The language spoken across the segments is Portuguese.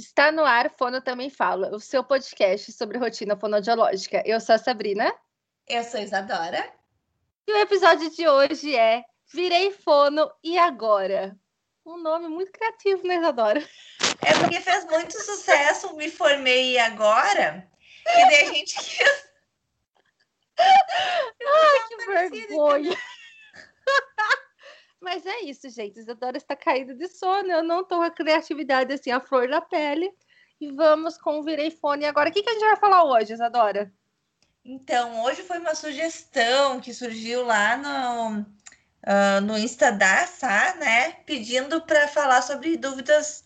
Está no ar, Fono Também Fala, o seu podcast sobre rotina fonodiológica. Eu sou a Sabrina. Eu sou a Isadora. E o episódio de hoje é Virei Fono e Agora? Um nome muito criativo, né, Isadora? É porque fez muito sucesso, me formei agora, e daí a gente quis. Ai, que vergonha! Mas é isso, gente. Isadora está caída de sono. Eu não estou a criatividade assim, a flor da pele. E vamos com o Virei Fone. Agora, o que, que a gente vai falar hoje, Isadora? Então, hoje foi uma sugestão que surgiu lá no, uh, no Insta da Sá, né? Pedindo para falar sobre dúvidas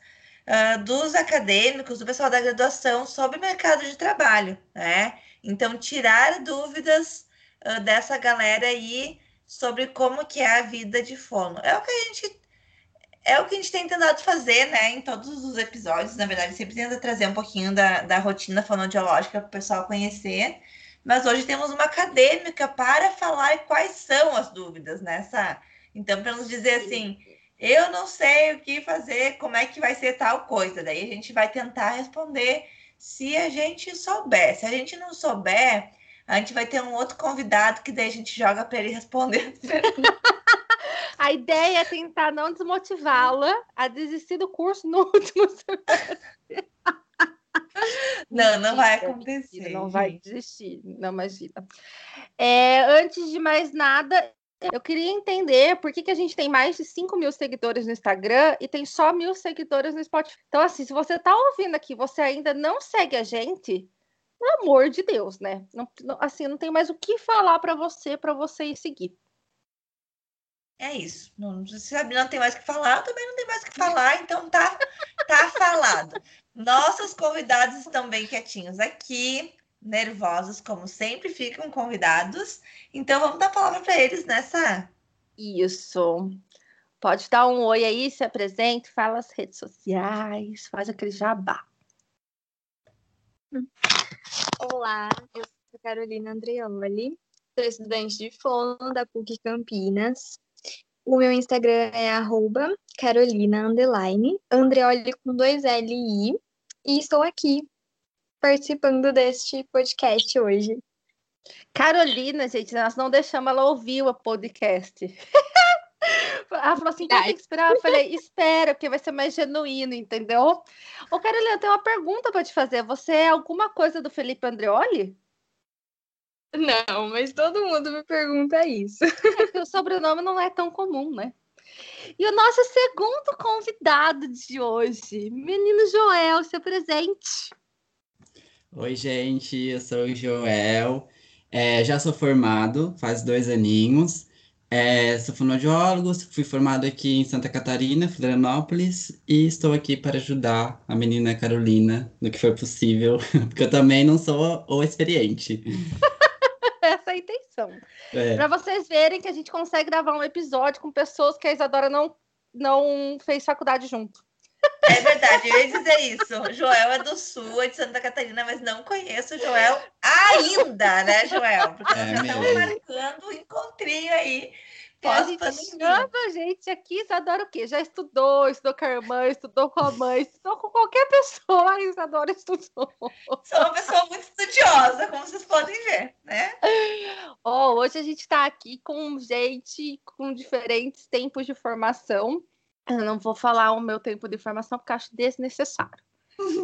uh, dos acadêmicos, do pessoal da graduação sobre o mercado de trabalho, né? Então, tirar dúvidas uh, dessa galera aí sobre como que é a vida de fono. É o que a gente é o que a gente tem tentado fazer, né, em todos os episódios. Na verdade, sempre tenta trazer um pouquinho da, da rotina fonodiológica para o pessoal conhecer. Mas hoje temos uma acadêmica para falar quais são as dúvidas nessa. Então, para nos dizer assim, eu não sei o que fazer, como é que vai ser tal coisa. Daí a gente vai tentar responder se a gente souber. Se a gente não souber, a gente vai ter um outro convidado que daí a gente joga para ele responder. a ideia é tentar não desmotivá-la a desistir do curso no último semestre. Não, não vai acontecer. Não vai desistir, não imagina. É, antes de mais nada, eu queria entender por que, que a gente tem mais de 5 mil seguidores no Instagram e tem só mil seguidores no Spotify. Então, assim, se você está ouvindo aqui, você ainda não segue a gente, pelo amor de Deus, né? Não, não, assim, não tem mais o que falar para você, para você ir seguir. É isso. Não, se a não tem mais o que falar, também não tem mais o que falar, então tá, tá falado. Nossos convidados estão bem quietinhos aqui, nervosos, como sempre ficam convidados. Então vamos dar a palavra para eles nessa. Isso. Pode dar um oi aí, se apresente, fala as redes sociais, faz aquele jabá. Olá, eu sou Carolina Andreoli, sou estudante de fono da PUC Campinas. O meu Instagram é arroba Carolina Andreoli com dois L e I, e estou aqui participando deste podcast hoje. Carolina, gente, nós não deixamos ela ouvir o podcast. Ela falou assim: tem que esperar. Eu falei: espera, porque vai ser mais genuíno, entendeu? Ô, Carolina, eu tenho uma pergunta para te fazer. Você é alguma coisa do Felipe Andreoli? Não, mas todo mundo me pergunta isso. É que o sobrenome não é tão comum, né? E o nosso segundo convidado de hoje, menino Joel, seu presente. Oi, gente, eu sou o Joel. É, já sou formado, faz dois aninhos. É, sou fonoaudiólogo, fui formado aqui em Santa Catarina, Florianópolis, e estou aqui para ajudar a menina Carolina no que for possível, porque eu também não sou o experiente. Essa é a intenção. É. Para vocês verem que a gente consegue gravar um episódio com pessoas que a Isadora não, não fez faculdade junto. É verdade, eu ia dizer isso. Joel é do sul, é de Santa Catarina, mas não conheço o Joel ainda, né, Joel? Porque nós é já estamos marcando o um encontrinho aí. A gente chama a gente aqui, Isadora o quê? Já estudou, estudou com a irmã, estudou com a mãe, estudou com qualquer pessoa, a Isadora estudou. Sou uma pessoa muito estudiosa, como vocês podem ver, né? Oh, hoje a gente está aqui com gente com diferentes tempos de formação. Eu não vou falar o meu tempo de formação porque acho desnecessário.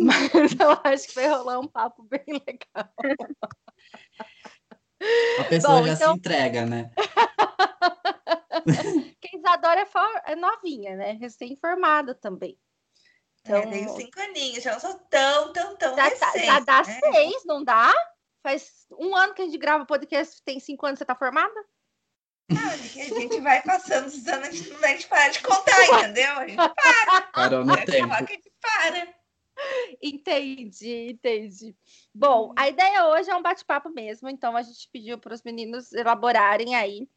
Mas eu acho que vai rolar um papo bem legal. A pessoa Bom, já então... se entrega, né? Quem adora é, for... é novinha, né? Recém-formada também. Então... É, tenho cinco aninhos, já não sou tão, tão, tão já, recente, já dá né? seis, não dá? Faz um ano que a gente grava podcast, tem cinco anos, você tá formada? Ah, a gente vai passando os anos, a gente não vai parar de contar, entendeu? A gente para. Parou no tempo. A gente para. Entendi, entendi. Bom, a ideia hoje é um bate-papo mesmo, então a gente pediu para os meninos elaborarem aí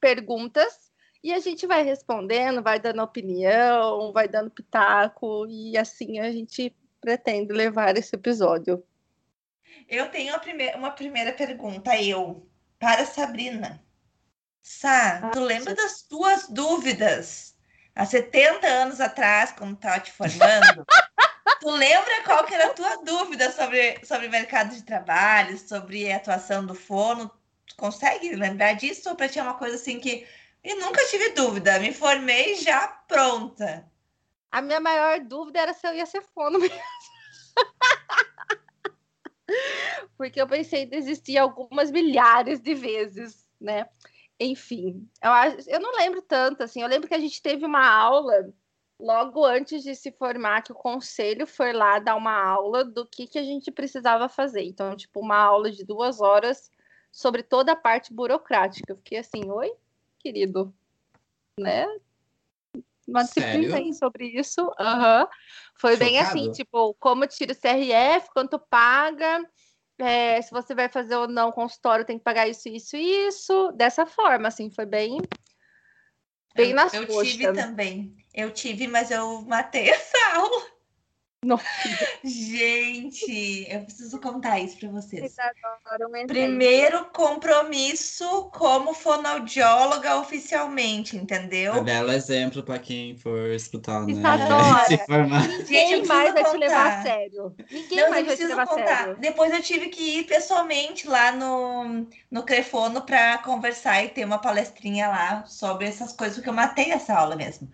perguntas e a gente vai respondendo, vai dando opinião, vai dando pitaco e assim a gente pretende levar esse episódio. Eu tenho uma primeira pergunta, eu, para Sabrina. Sá, ah, tu lembra das tuas dúvidas há 70 anos atrás, quando estava te formando? Tu lembra qual que era a tua dúvida sobre, sobre mercado de trabalho, sobre a atuação do fono? Tu consegue lembrar disso? Ou para ti é uma coisa assim que eu nunca tive dúvida, me formei já pronta. A minha maior dúvida era se eu ia ser fono mesmo. Porque eu pensei em desistir algumas milhares de vezes, né? Enfim, eu, eu não lembro tanto, assim. Eu lembro que a gente teve uma aula logo antes de se formar, que o conselho foi lá dar uma aula do que, que a gente precisava fazer. Então, tipo, uma aula de duas horas sobre toda a parte burocrática. Eu fiquei assim, oi, querido, né? Uma disciplina aí sobre isso. Uhum. Foi Chocado. bem assim, tipo, como tira o CRF, quanto paga, é, se você vai fazer ou não consultório, tem que pagar isso, isso, isso. Dessa forma, assim, foi bem, bem eu, nas Eu tive também. Eu tive, mas eu matei essa aula. Nossa. Gente, eu preciso contar isso para vocês. Primeiro compromisso como fonoaudióloga oficialmente, entendeu? É um belo exemplo para quem for escutar, né? Se formar. Ninguém mais vai te levar a sério. Ninguém Não, mais vai te levar a sério. Depois eu tive que ir pessoalmente lá no, no Crefono para conversar e ter uma palestrinha lá sobre essas coisas, porque eu matei essa aula mesmo.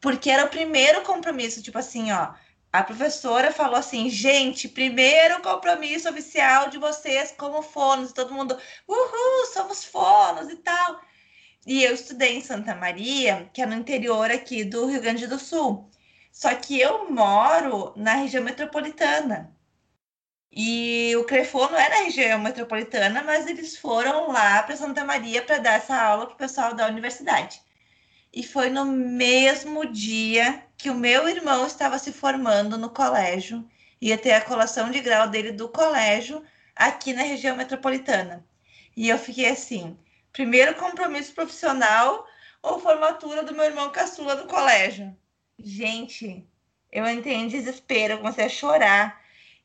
Porque era o primeiro compromisso, tipo assim, ó a professora falou assim: gente, primeiro compromisso oficial de vocês como fonos, todo mundo, uhul, somos fonos e tal. E eu estudei em Santa Maria, que é no interior aqui do Rio Grande do Sul. Só que eu moro na região metropolitana. E o Crefono é na região metropolitana, mas eles foram lá para Santa Maria para dar essa aula para o pessoal da universidade. E foi no mesmo dia que o meu irmão estava se formando no colégio, ia ter a colação de grau dele do colégio aqui na região metropolitana. E eu fiquei assim: primeiro compromisso profissional ou formatura do meu irmão caçula do colégio? Gente, eu entrei em desespero, eu comecei a chorar.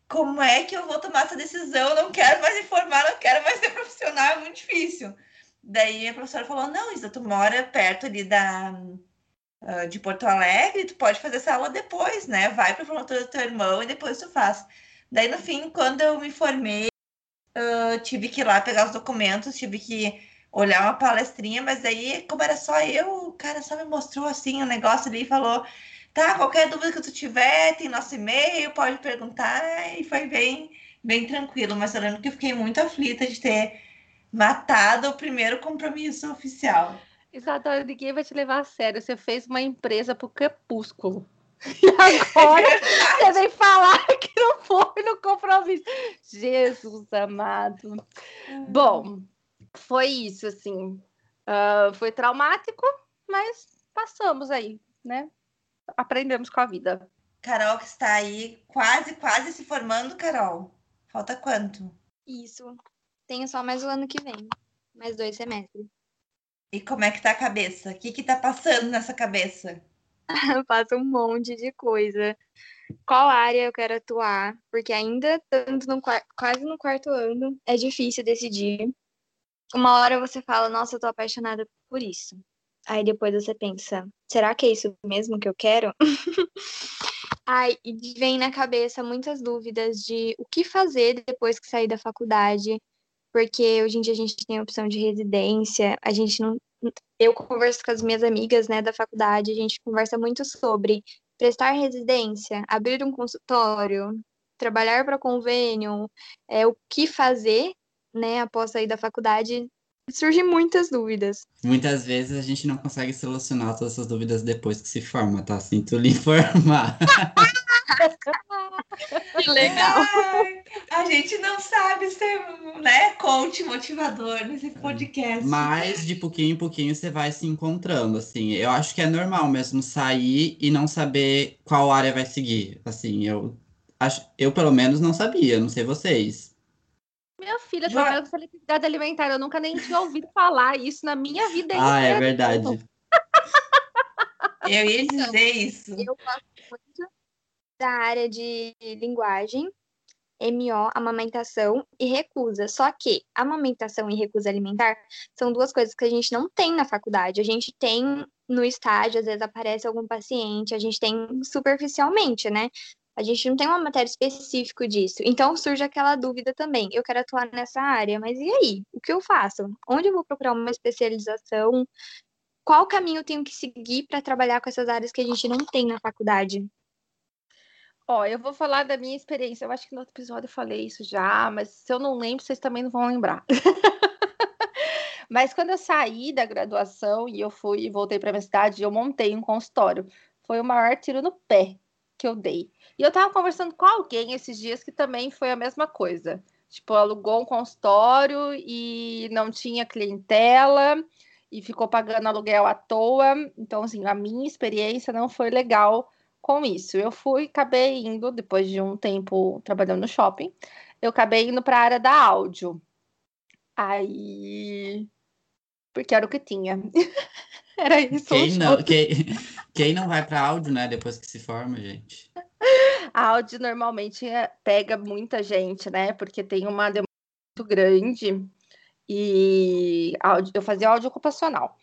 Como é que eu vou tomar essa decisão? Eu não quero mais me formar, não quero mais ser profissional, é muito difícil. Daí a professora falou: não, Isa, tu mora perto ali da, uh, de Porto Alegre, tu pode fazer essa aula depois, né? Vai para formatura do teu irmão e depois tu faz. Daí, no fim, quando eu me formei, uh, tive que ir lá pegar os documentos, tive que olhar uma palestrinha, mas daí, como era só eu, o cara só me mostrou assim o um negócio ali e falou: tá, qualquer dúvida que tu tiver, tem nosso e-mail, pode perguntar, e foi bem, bem tranquilo. Mas eu lembro que eu fiquei muito aflita de ter matado o primeiro compromisso oficial. Isadora, ninguém vai te levar a sério. Você fez uma empresa pro crepúsculo. E agora você vem falar que não foi no compromisso. Jesus amado. Bom, foi isso, assim. Uh, foi traumático, mas passamos aí, né? Aprendemos com a vida. Carol, que está aí quase, quase se formando, Carol. Falta quanto? Isso. Tenho só mais o ano que vem. Mais dois semestres. E como é que tá a cabeça? O que que tá passando nessa cabeça? Passa um monte de coisa. Qual área eu quero atuar? Porque ainda tanto no quase no quarto ano é difícil decidir. Uma hora você fala, nossa, eu tô apaixonada por isso. Aí depois você pensa, será que é isso mesmo que eu quero? Ai, e vem na cabeça muitas dúvidas de o que fazer depois que sair da faculdade, porque hoje em dia a gente tem a opção de residência, a gente não. Eu converso com as minhas amigas né, da faculdade, a gente conversa muito sobre prestar residência, abrir um consultório, trabalhar para convênio, é, o que fazer né, após sair da faculdade surgem muitas dúvidas. Muitas vezes a gente não consegue solucionar todas essas dúvidas depois que se forma, tá? Sinto lhe informar. que legal. Ai, a gente não sabe ser, né, coach motivador nesse podcast. Mas de pouquinho em pouquinho você vai se encontrando, assim. Eu acho que é normal mesmo sair e não saber qual área vai seguir. Assim, eu acho, eu pelo menos não sabia, não sei vocês. Minha filha trabalha com seletividade alimentar. Eu nunca nem tinha ouvido falar isso na minha vida. Ah, é verdade. Eu ia dizer isso. Eu muito da área de linguagem, MO, amamentação e recusa. Só que amamentação e recusa alimentar são duas coisas que a gente não tem na faculdade. A gente tem no estágio, às vezes aparece algum paciente, a gente tem superficialmente, né? A gente não tem uma matéria específica disso. Então surge aquela dúvida também. Eu quero atuar nessa área, mas e aí? O que eu faço? Onde eu vou procurar uma especialização? Qual caminho eu tenho que seguir para trabalhar com essas áreas que a gente não tem na faculdade? Ó, eu vou falar da minha experiência. Eu acho que no outro episódio eu falei isso já, mas se eu não lembro, vocês também não vão lembrar. mas quando eu saí da graduação e eu fui e voltei para minha cidade, eu montei um consultório. Foi o maior tiro no pé que eu dei. E eu tava conversando com alguém esses dias que também foi a mesma coisa. Tipo, alugou um consultório e não tinha clientela e ficou pagando aluguel à toa. Então, assim, a minha experiência não foi legal com isso. Eu fui, acabei indo, depois de um tempo trabalhando no shopping, eu acabei indo para a área da áudio. Aí. Porque era o que tinha. era isso. Quem não, quem, quem não vai para áudio, né, depois que se forma, gente? A áudio normalmente é, pega muita gente, né? Porque tem uma demanda muito grande e áudio, eu fazia áudio ocupacional.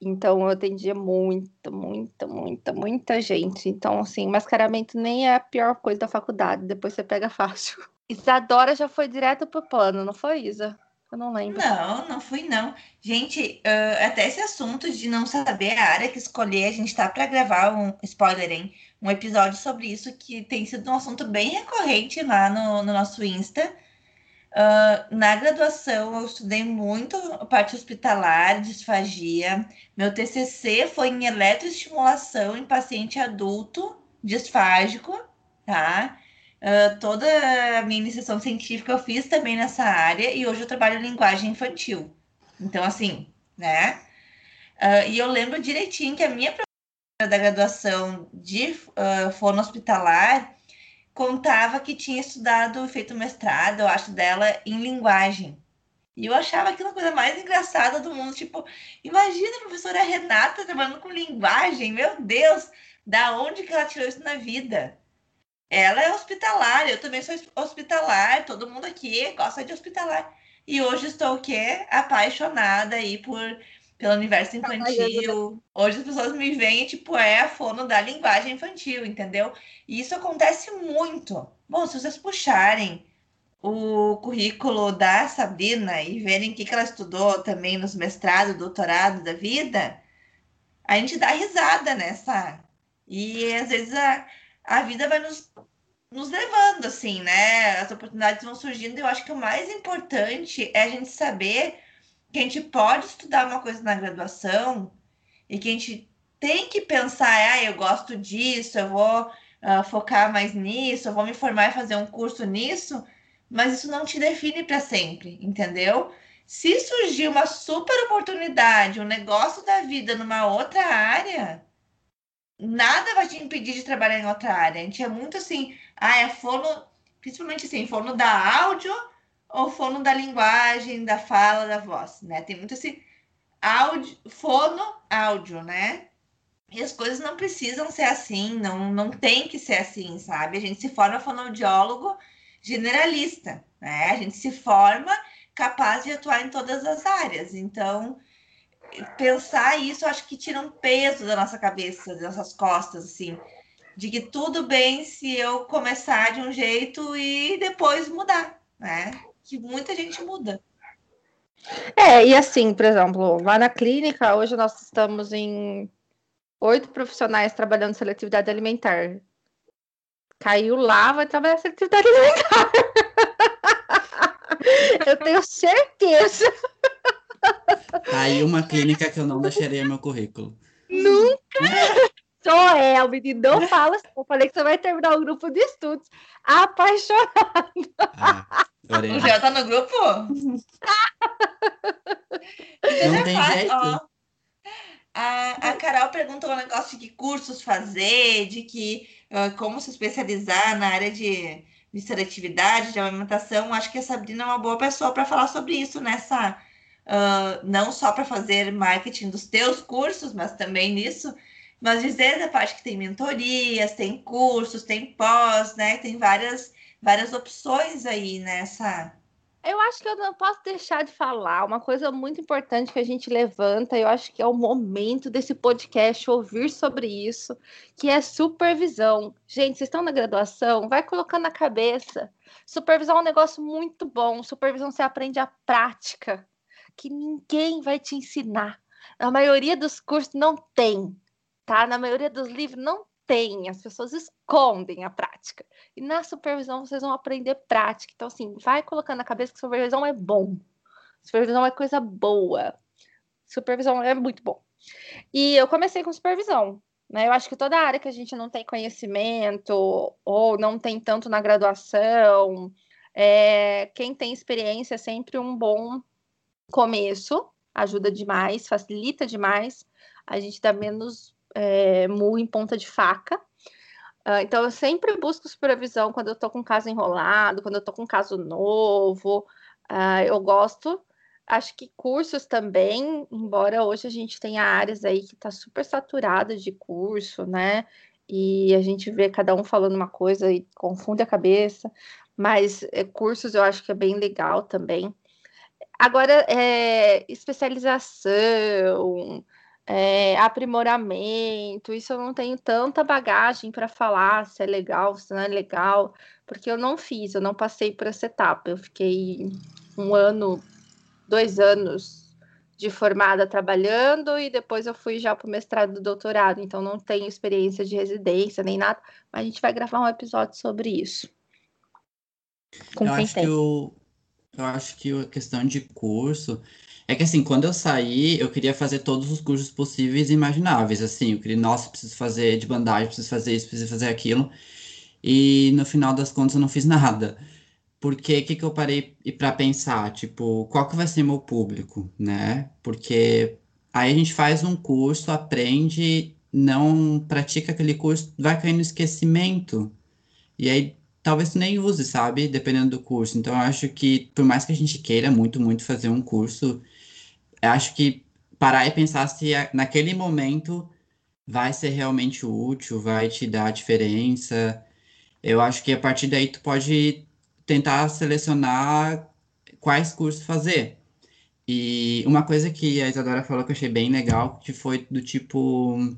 Então eu atendia muita, muita, muita, muita gente. Então, assim, mascaramento nem é a pior coisa da faculdade, depois você pega fácil. Isadora já foi direto pro plano, não foi, Isa? Eu não lembro. Não, não fui, não. Gente, uh, até esse assunto de não saber a área que escolher, a gente tá para gravar um spoiler, hein? Um episódio sobre isso que tem sido um assunto bem recorrente lá no, no nosso Insta. Uh, na graduação, eu estudei muito a parte hospitalar, disfagia. Meu TCC foi em eletroestimulação em paciente adulto disfágico, tá? Uh, toda a minha iniciação científica eu fiz também nessa área e hoje eu trabalho em linguagem infantil. Então, assim, né? Uh, e eu lembro direitinho que a minha professora da graduação de uh, fono hospitalar contava que tinha estudado, feito mestrado, eu acho, dela em linguagem. E eu achava aquilo a coisa mais engraçada do mundo. Tipo, imagina a professora Renata trabalhando com linguagem, meu Deus, da onde que ela tirou isso na vida? Ela é hospitalar, eu também sou hospitalar, todo mundo aqui gosta de hospitalar. E hoje estou o quê? Apaixonada aí por pelo universo infantil. Hoje as pessoas me veem, tipo, é a fono da linguagem infantil, entendeu? E isso acontece muito. Bom, se vocês puxarem o currículo da Sabrina e verem o que, que ela estudou também nos mestrados, doutorado da vida, a gente dá risada nessa. E às vezes a, a vida vai nos, nos levando, assim, né? As oportunidades vão surgindo. E eu acho que o mais importante é a gente saber que a gente pode estudar uma coisa na graduação e que a gente tem que pensar, ah, eu gosto disso, eu vou uh, focar mais nisso, eu vou me formar e fazer um curso nisso, mas isso não te define para sempre, entendeu? Se surgir uma super oportunidade, um negócio da vida numa outra área, nada vai te impedir de trabalhar em outra área. A gente é muito assim, ah, é fono, principalmente assim, fono da áudio ou fono da linguagem, da fala, da voz, né? Tem muito esse áudio, fono, áudio, né? E as coisas não precisam ser assim, não, não tem que ser assim, sabe? A gente se forma fonoaudiólogo generalista, né? A gente se forma capaz de atuar em todas as áreas. Então, pensar isso, acho que tira um peso da nossa cabeça, das nossas costas, assim, de que tudo bem se eu começar de um jeito e depois mudar, né? Que muita gente muda. É, e assim, por exemplo, lá na clínica, hoje nós estamos em oito profissionais trabalhando seletividade alimentar. Caiu lá, vai trabalhar seletividade alimentar. eu tenho certeza. Aí uma clínica que eu não deixaria meu currículo. Nunca! Sou El, menino, não fala assim. Eu falei que você vai terminar o grupo de estudos apaixonada. Ah, Já tá no grupo? não tem jeito. Ó, a, a Carol perguntou um negócio de que cursos fazer, de que uh, como se especializar na área de, de seletividade, de alimentação. Acho que a Sabrina é uma boa pessoa para falar sobre isso nessa uh, não só para fazer marketing dos teus cursos, mas também nisso, mas dizer da parte que tem mentorias, tem cursos, tem pós, né? Tem várias, várias opções aí nessa. Eu acho que eu não posso deixar de falar uma coisa muito importante que a gente levanta, eu acho que é o momento desse podcast ouvir sobre isso, que é supervisão. Gente, vocês estão na graduação, vai colocando na cabeça. Supervisão é um negócio muito bom. Supervisão você aprende a prática, que ninguém vai te ensinar. Na maioria dos cursos não tem, tá? Na maioria dos livros não tem, as pessoas escondem a prática. E na supervisão vocês vão aprender prática. Então, assim, vai colocando na cabeça que supervisão é bom. Supervisão é coisa boa. Supervisão é muito bom. E eu comecei com supervisão. Né? Eu acho que toda área que a gente não tem conhecimento ou não tem tanto na graduação, é, quem tem experiência é sempre um bom começo, ajuda demais, facilita demais. A gente dá menos é, mu em ponta de faca. Uh, então, eu sempre busco supervisão quando eu estou com caso enrolado, quando eu estou com caso novo. Uh, eu gosto. Acho que cursos também, embora hoje a gente tenha áreas aí que está super saturada de curso, né? E a gente vê cada um falando uma coisa e confunde a cabeça. Mas é, cursos eu acho que é bem legal também. Agora, é, especialização, é, aprimoramento, isso eu não tenho tanta bagagem para falar se é legal, se não é legal, porque eu não fiz, eu não passei por essa etapa. Eu fiquei um ano, dois anos de formada trabalhando e depois eu fui já para o mestrado do doutorado, então não tenho experiência de residência nem nada, mas a gente vai gravar um episódio sobre isso. Com eu acho tem. que o, eu acho que a questão de curso é que assim, quando eu saí, eu queria fazer todos os cursos possíveis e imagináveis. Assim, eu queria, nossa, preciso fazer de bandagem, preciso fazer isso, preciso fazer aquilo. E no final das contas eu não fiz nada. Porque o que, que eu parei para pensar? Tipo, qual que vai ser meu público, né? Porque aí a gente faz um curso, aprende, não pratica aquele curso, vai cair no esquecimento. E aí talvez tu nem use, sabe? Dependendo do curso. Então, eu acho que, por mais que a gente queira muito, muito fazer um curso, eu acho que parar e pensar se naquele momento vai ser realmente útil, vai te dar diferença. Eu acho que a partir daí tu pode tentar selecionar quais cursos fazer. E uma coisa que a Isadora falou que eu achei bem legal, que foi do tipo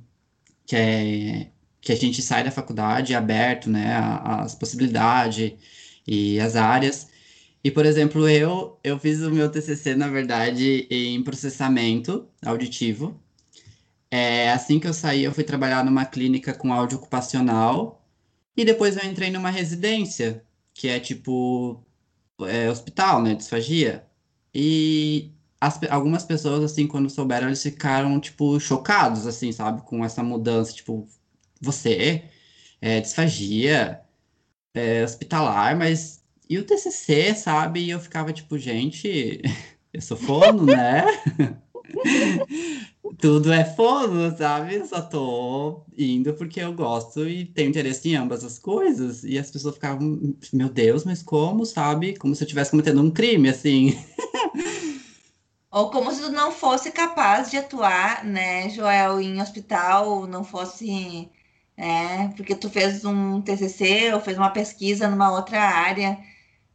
que é que a gente sai da faculdade aberto, né, as possibilidades e as áreas. E, por exemplo, eu, eu fiz o meu TCC, na verdade, em processamento auditivo. É, assim que eu saí, eu fui trabalhar numa clínica com áudio ocupacional. E depois eu entrei numa residência, que é tipo é, hospital, né, disfagia. E as, algumas pessoas, assim, quando souberam, eles ficaram, tipo, chocados, assim, sabe, com essa mudança. Tipo, você, é, disfagia, é, hospitalar, mas e o TCC, sabe? E eu ficava tipo, gente, eu sou fono, né? Tudo é fono, sabe? Só tô indo porque eu gosto e tenho interesse em ambas as coisas. E as pessoas ficavam, meu Deus, mas como, sabe? Como se eu estivesse cometendo um crime, assim. Ou como se tu não fosse capaz de atuar, né, Joel, em hospital, não fosse é, porque tu fez um TCC ou fez uma pesquisa numa outra área,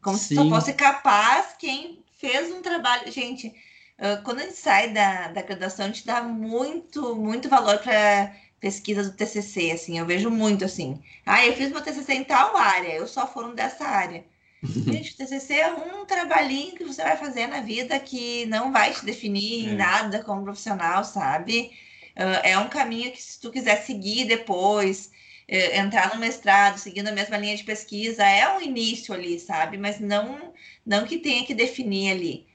como Sim. se tu fosse capaz, quem fez um trabalho. Gente, quando a gente sai da, da graduação, a gente dá muito, muito valor para pesquisa do TCC, assim, eu vejo muito assim. Ah, eu fiz meu TCC em tal área, eu só foram dessa área. Gente, o TCC é um trabalhinho que você vai fazer na vida que não vai te definir é. em nada como profissional, sabe? Uh, é um caminho que, se tu quiser seguir depois, uh, entrar no mestrado, seguindo a mesma linha de pesquisa, é um início ali, sabe? Mas não, não que tenha que definir ali.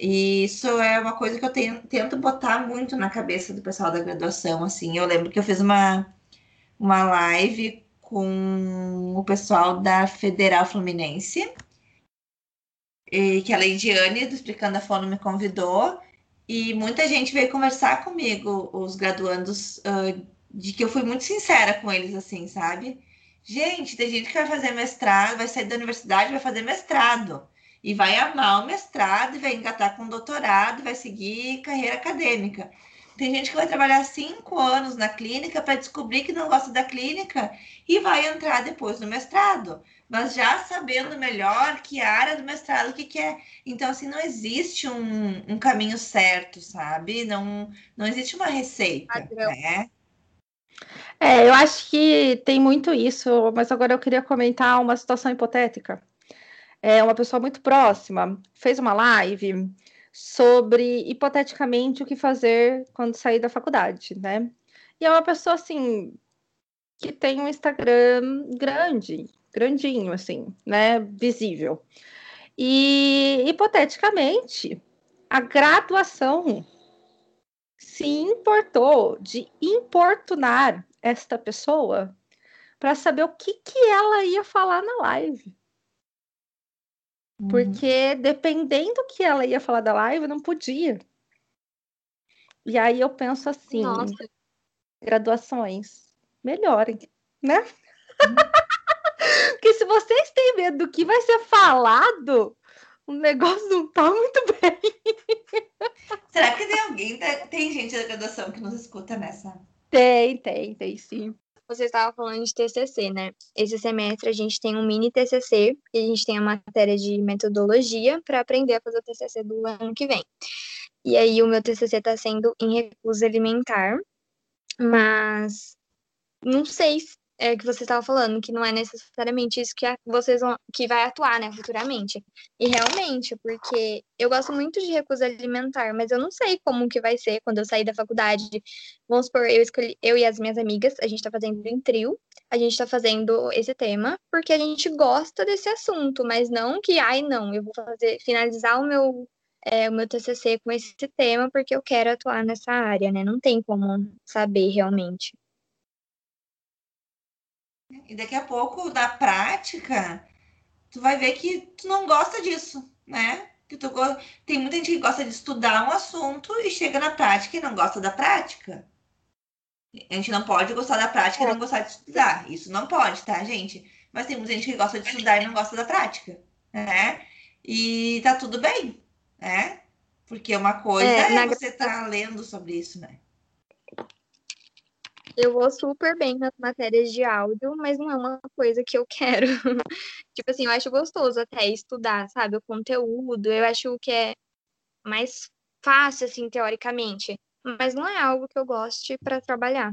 E isso é uma coisa que eu tenho, tento botar muito na cabeça do pessoal da graduação, assim. Eu lembro que eu fiz uma, uma live com o pessoal da Federal Fluminense, e que a Leidiane, do Explicando a Fono, me convidou, e muita gente veio conversar comigo, os graduandos, uh, de que eu fui muito sincera com eles, assim, sabe? Gente, tem gente que vai fazer mestrado, vai sair da universidade, vai fazer mestrado. E vai amar o mestrado, e vai engatar com doutorado, vai seguir carreira acadêmica. Tem gente que vai trabalhar cinco anos na clínica para descobrir que não gosta da clínica e vai entrar depois no mestrado. Mas já sabendo melhor que a área do mestrado, o que, que é. Então, assim, não existe um, um caminho certo, sabe? Não, não existe uma receita, né? É, eu acho que tem muito isso, mas agora eu queria comentar uma situação hipotética. É, uma pessoa muito próxima fez uma live sobre, hipoteticamente, o que fazer quando sair da faculdade, né? E é uma pessoa, assim, que tem um Instagram grande, grandinho, assim, né? Visível. E, hipoteticamente, a graduação se importou de importunar esta pessoa para saber o que, que ela ia falar na live. Uhum. Porque dependendo do que ela ia falar da live, não podia. E aí eu penso assim, Nossa. graduações, melhorem, né? Uhum. Porque se vocês têm medo do que vai ser falado, o negócio não tá muito bem. Será que tem alguém, tem gente da graduação que nos escuta nessa? Tem, tem, tem sim. Você estava falando de TCC, né? Esse semestre a gente tem um mini TCC e a gente tem a matéria de metodologia para aprender a fazer o TCC do ano que vem. E aí o meu TCC está sendo em recusa alimentar, mas não sei é, que você estava falando, que não é necessariamente isso que vocês vão, que vai atuar, né, futuramente. E realmente, porque eu gosto muito de recusa alimentar, mas eu não sei como que vai ser quando eu sair da faculdade. Vamos supor, eu escolhi, eu e as minhas amigas, a gente está fazendo em trio, a gente está fazendo esse tema, porque a gente gosta desse assunto, mas não que, ai, não, eu vou fazer, finalizar o meu é, o meu TCC com esse tema porque eu quero atuar nessa área, né? Não tem como saber realmente. E daqui a pouco, da prática, tu vai ver que tu não gosta disso, né? Que tu go... Tem muita gente que gosta de estudar um assunto e chega na prática e não gosta da prática. A gente não pode gostar da prática e não gostar de estudar. Isso não pode, tá, gente? Mas tem muita gente que gosta de estudar e não gosta da prática, né? E tá tudo bem, né? Porque uma coisa é, é você estar tá lendo sobre isso, né? Eu vou super bem nas matérias de áudio, mas não é uma coisa que eu quero. tipo assim, eu acho gostoso até estudar, sabe, o conteúdo. Eu acho que é mais fácil, assim, teoricamente. Mas não é algo que eu goste para trabalhar.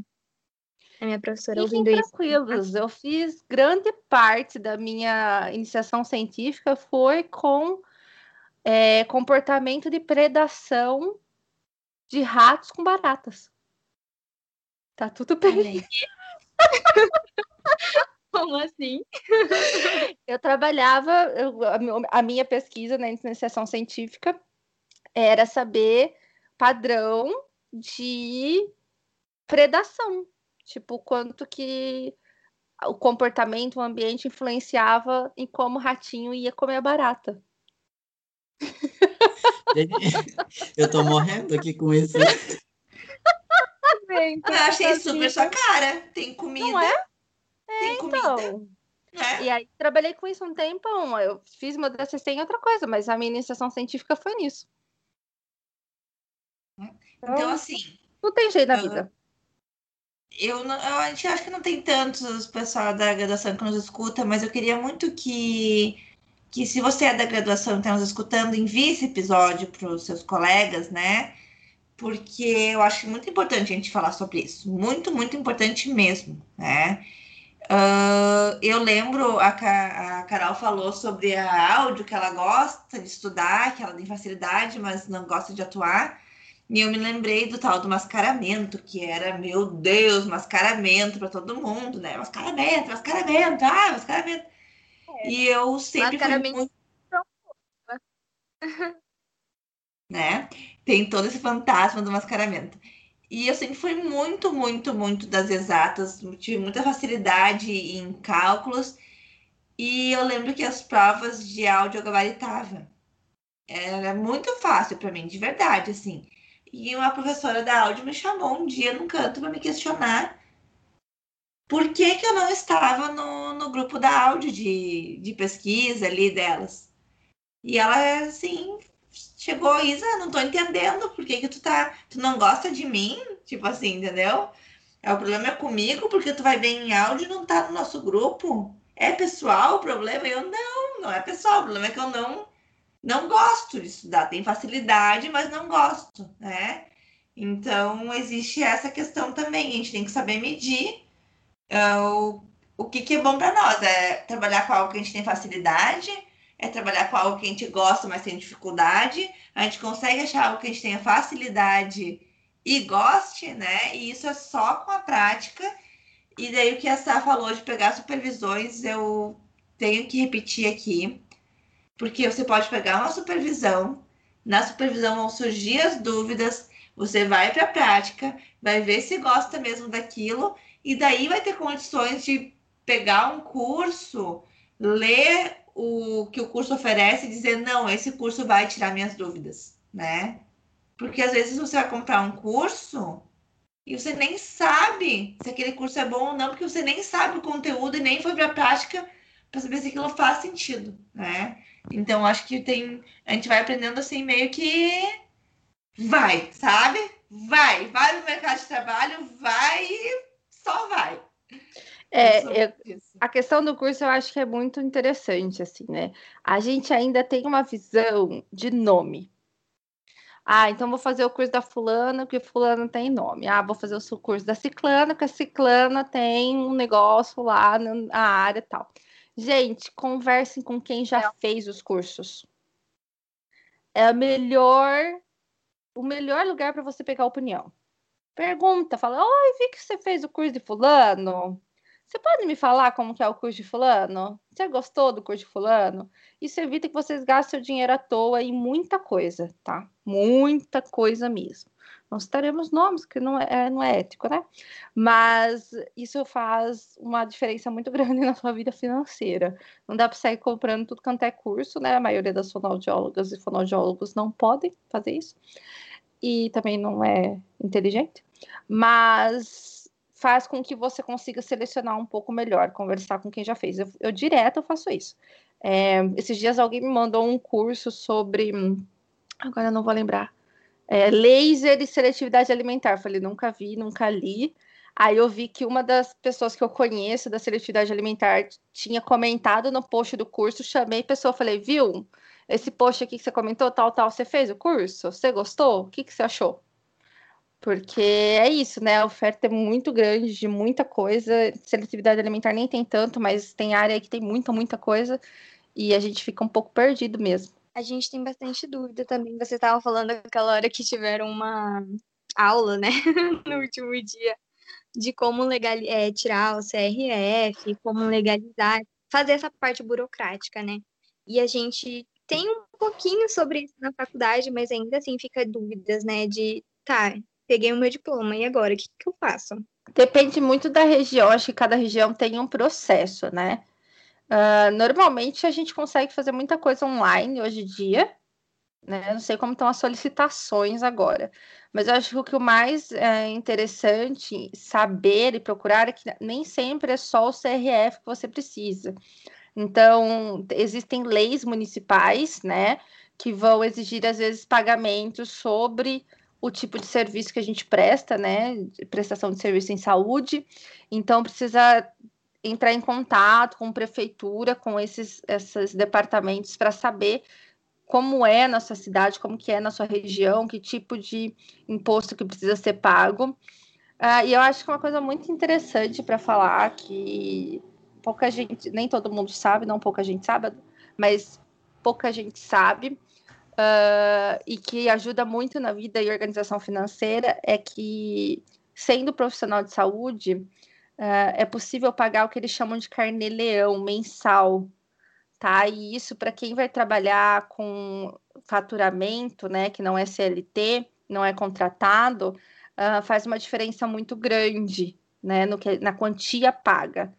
A minha professora Fiquem ouvindo tranquilos, isso. eu fiz grande parte da minha iniciação científica foi com é, comportamento de predação de ratos com baratas. Tá tudo bem. Como assim? Eu trabalhava, eu, a minha pesquisa na iniciação científica era saber padrão de predação, tipo quanto que o comportamento, o ambiente influenciava em como o ratinho ia comer a barata. Eu tô morrendo aqui com isso bem. Eu achei super sua cara. Tem comida. Não é? é tem comida. Então. É. E aí trabalhei com isso um tempão. Eu fiz meu DCC em outra coisa, mas a minha iniciação científica foi nisso. Então, então assim. Não tem jeito na vida. Eu, não, eu, a gente acha que não tem tantos pessoal da graduação que nos escuta, mas eu queria muito que, que se você é da graduação e está nos escutando, envie esse episódio para os seus colegas, né? Porque eu acho muito importante a gente falar sobre isso. Muito, muito importante mesmo, né? Uh, eu lembro, a, a Carol falou sobre a áudio, que ela gosta de estudar, que ela tem facilidade, mas não gosta de atuar. E eu me lembrei do tal do mascaramento, que era, meu Deus, mascaramento para todo mundo, né? Mascaramento, mascaramento, ah, mascaramento. É. E eu sempre fui muito... né? Tem todo esse fantasma do mascaramento. E eu sempre fui muito, muito, muito das exatas, tive muita facilidade em cálculos. E eu lembro que as provas de áudio eu gabaritava. Era muito fácil para mim, de verdade, assim. E uma professora da áudio me chamou um dia num canto para me questionar por que, que eu não estava no, no grupo da áudio de, de pesquisa ali delas. E ela, assim, chegou, Isa, não tô entendendo por que, que tu tá. Tu não gosta de mim? Tipo assim, entendeu? É, o problema é comigo, porque tu vai ver em áudio e não tá no nosso grupo. É pessoal o problema? Eu não, não é pessoal. O problema é que eu não não gosto de estudar. Tenho facilidade, mas não gosto, né? Então existe essa questão também. A gente tem que saber medir uh, o, o que, que é bom para nós. É trabalhar com algo que a gente tem facilidade, é trabalhar com algo que a gente gosta, mas tem dificuldade. A gente consegue achar algo que a gente tenha facilidade e goste, né? E isso é só com a prática. E daí o que a Sá falou de pegar supervisões, eu tenho que repetir aqui, porque você pode pegar uma supervisão, na supervisão vão surgir as dúvidas, você vai para a prática, vai ver se gosta mesmo daquilo, e daí vai ter condições de pegar um curso, ler o que o curso oferece e dizer, não, esse curso vai tirar minhas dúvidas, né? Porque às vezes você vai comprar um curso e você nem sabe se aquele curso é bom ou não, porque você nem sabe o conteúdo e nem foi para a prática para saber se aquilo faz sentido, né? Então acho que tem a gente vai aprendendo assim meio que vai, sabe? Vai, vai no mercado de trabalho, vai e só vai. É, eu, a questão do curso eu acho que é muito interessante, assim, né? A gente ainda tem uma visão de nome. Ah, então vou fazer o curso da fulana, porque fulana tem nome. Ah, vou fazer o curso da ciclana, porque a ciclana tem um negócio lá na área e tal. Gente, conversem com quem já é. fez os cursos. É a melhor, o melhor lugar para você pegar opinião. Pergunta, fala, oi, vi que você fez o curso de fulano. Você pode me falar como que é o curso de fulano? Você gostou do curso de fulano? Isso evita que vocês gastem o dinheiro à toa em muita coisa, tá? Muita coisa mesmo. Não citaremos nomes, que não é, não é ético, né? Mas isso faz uma diferença muito grande na sua vida financeira. Não dá para sair comprando tudo quanto é curso, né? A maioria das fonoaudiólogas e fonoaudiólogos não podem fazer isso. E também não é inteligente. Mas faz com que você consiga selecionar um pouco melhor, conversar com quem já fez. Eu, eu direto eu faço isso. É, esses dias alguém me mandou um curso sobre. Agora eu não vou lembrar. É, laser e seletividade alimentar. Falei, nunca vi, nunca li. Aí eu vi que uma das pessoas que eu conheço da seletividade alimentar tinha comentado no post do curso, chamei a pessoa, falei, viu? Esse post aqui que você comentou, tal, tal, você fez o curso? Você gostou? O que, que você achou? Porque é isso, né? A oferta é muito grande de muita coisa. Seletividade alimentar nem tem tanto, mas tem área que tem muita, muita coisa. E a gente fica um pouco perdido mesmo. A gente tem bastante dúvida também. Você estava falando aquela hora que tiveram uma aula, né? no último dia, de como legal, é, tirar o CRF, como legalizar, fazer essa parte burocrática, né? E a gente tem um pouquinho sobre isso na faculdade, mas ainda assim fica dúvidas, né? De tá, peguei o meu diploma, e agora? O que, que eu faço? Depende muito da região, acho que cada região tem um processo, né? Uh, normalmente a gente consegue fazer muita coisa online hoje em dia, né? Não sei como estão as solicitações agora, mas eu acho que o mais é, interessante saber e procurar é que nem sempre é só o CRF que você precisa. Então, existem leis municipais, né, que vão exigir, às vezes, pagamentos sobre o tipo de serviço que a gente presta, né? Prestação de serviço em saúde. Então, precisa entrar em contato com prefeitura, com esses, esses departamentos, para saber como é na sua cidade, como que é na sua região, que tipo de imposto que precisa ser pago. Uh, e eu acho que é uma coisa muito interessante para falar que pouca gente, nem todo mundo sabe, não pouca gente sabe, mas pouca gente sabe uh, e que ajuda muito na vida e organização financeira é que, sendo profissional de saúde, uh, é possível pagar o que eles chamam de carnê-leão mensal, tá? E isso para quem vai trabalhar com faturamento, né, que não é CLT, não é contratado, uh, faz uma diferença muito grande, né, no que, na quantia paga.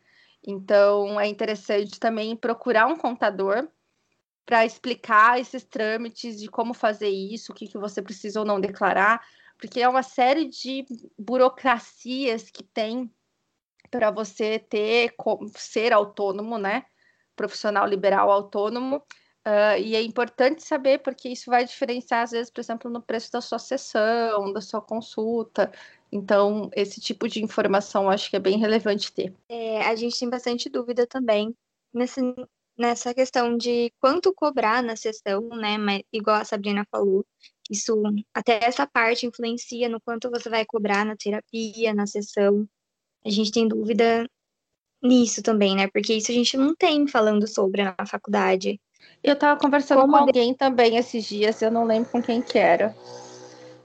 Então, é interessante também procurar um contador para explicar esses trâmites de como fazer isso, o que, que você precisa ou não declarar, porque é uma série de burocracias que tem para você ter ser autônomo, né? Profissional liberal autônomo. Uh, e é importante saber, porque isso vai diferenciar, às vezes, por exemplo, no preço da sua sessão, da sua consulta. Então, esse tipo de informação acho que é bem relevante ter. É, a gente tem bastante dúvida também nesse, nessa questão de quanto cobrar na sessão, né? Mas, igual a Sabrina falou, isso até essa parte influencia no quanto você vai cobrar na terapia, na sessão. A gente tem dúvida nisso também, né? Porque isso a gente não tem falando sobre na faculdade. Eu tava conversando Como com alguém de... também esses dias, eu não lembro com quem que era.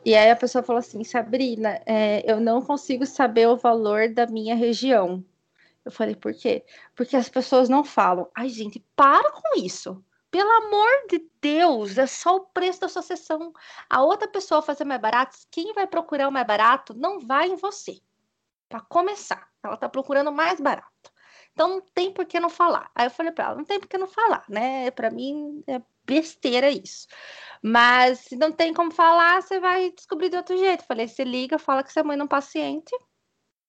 E aí a pessoa falou assim, Sabrina, é, eu não consigo saber o valor da minha região. Eu falei, por quê? Porque as pessoas não falam. Ai, gente, para com isso. Pelo amor de Deus, é só o preço da sua sessão. A outra pessoa fazer mais barato, quem vai procurar o mais barato não vai em você. Para começar, ela está procurando mais barato. Então não tem por que não falar. Aí eu falei para ela, não tem por que não falar, né? Para mim é besteira isso. Mas se não tem como falar, você vai descobrir de outro jeito. Falei, você liga, fala que você é mãe num paciente,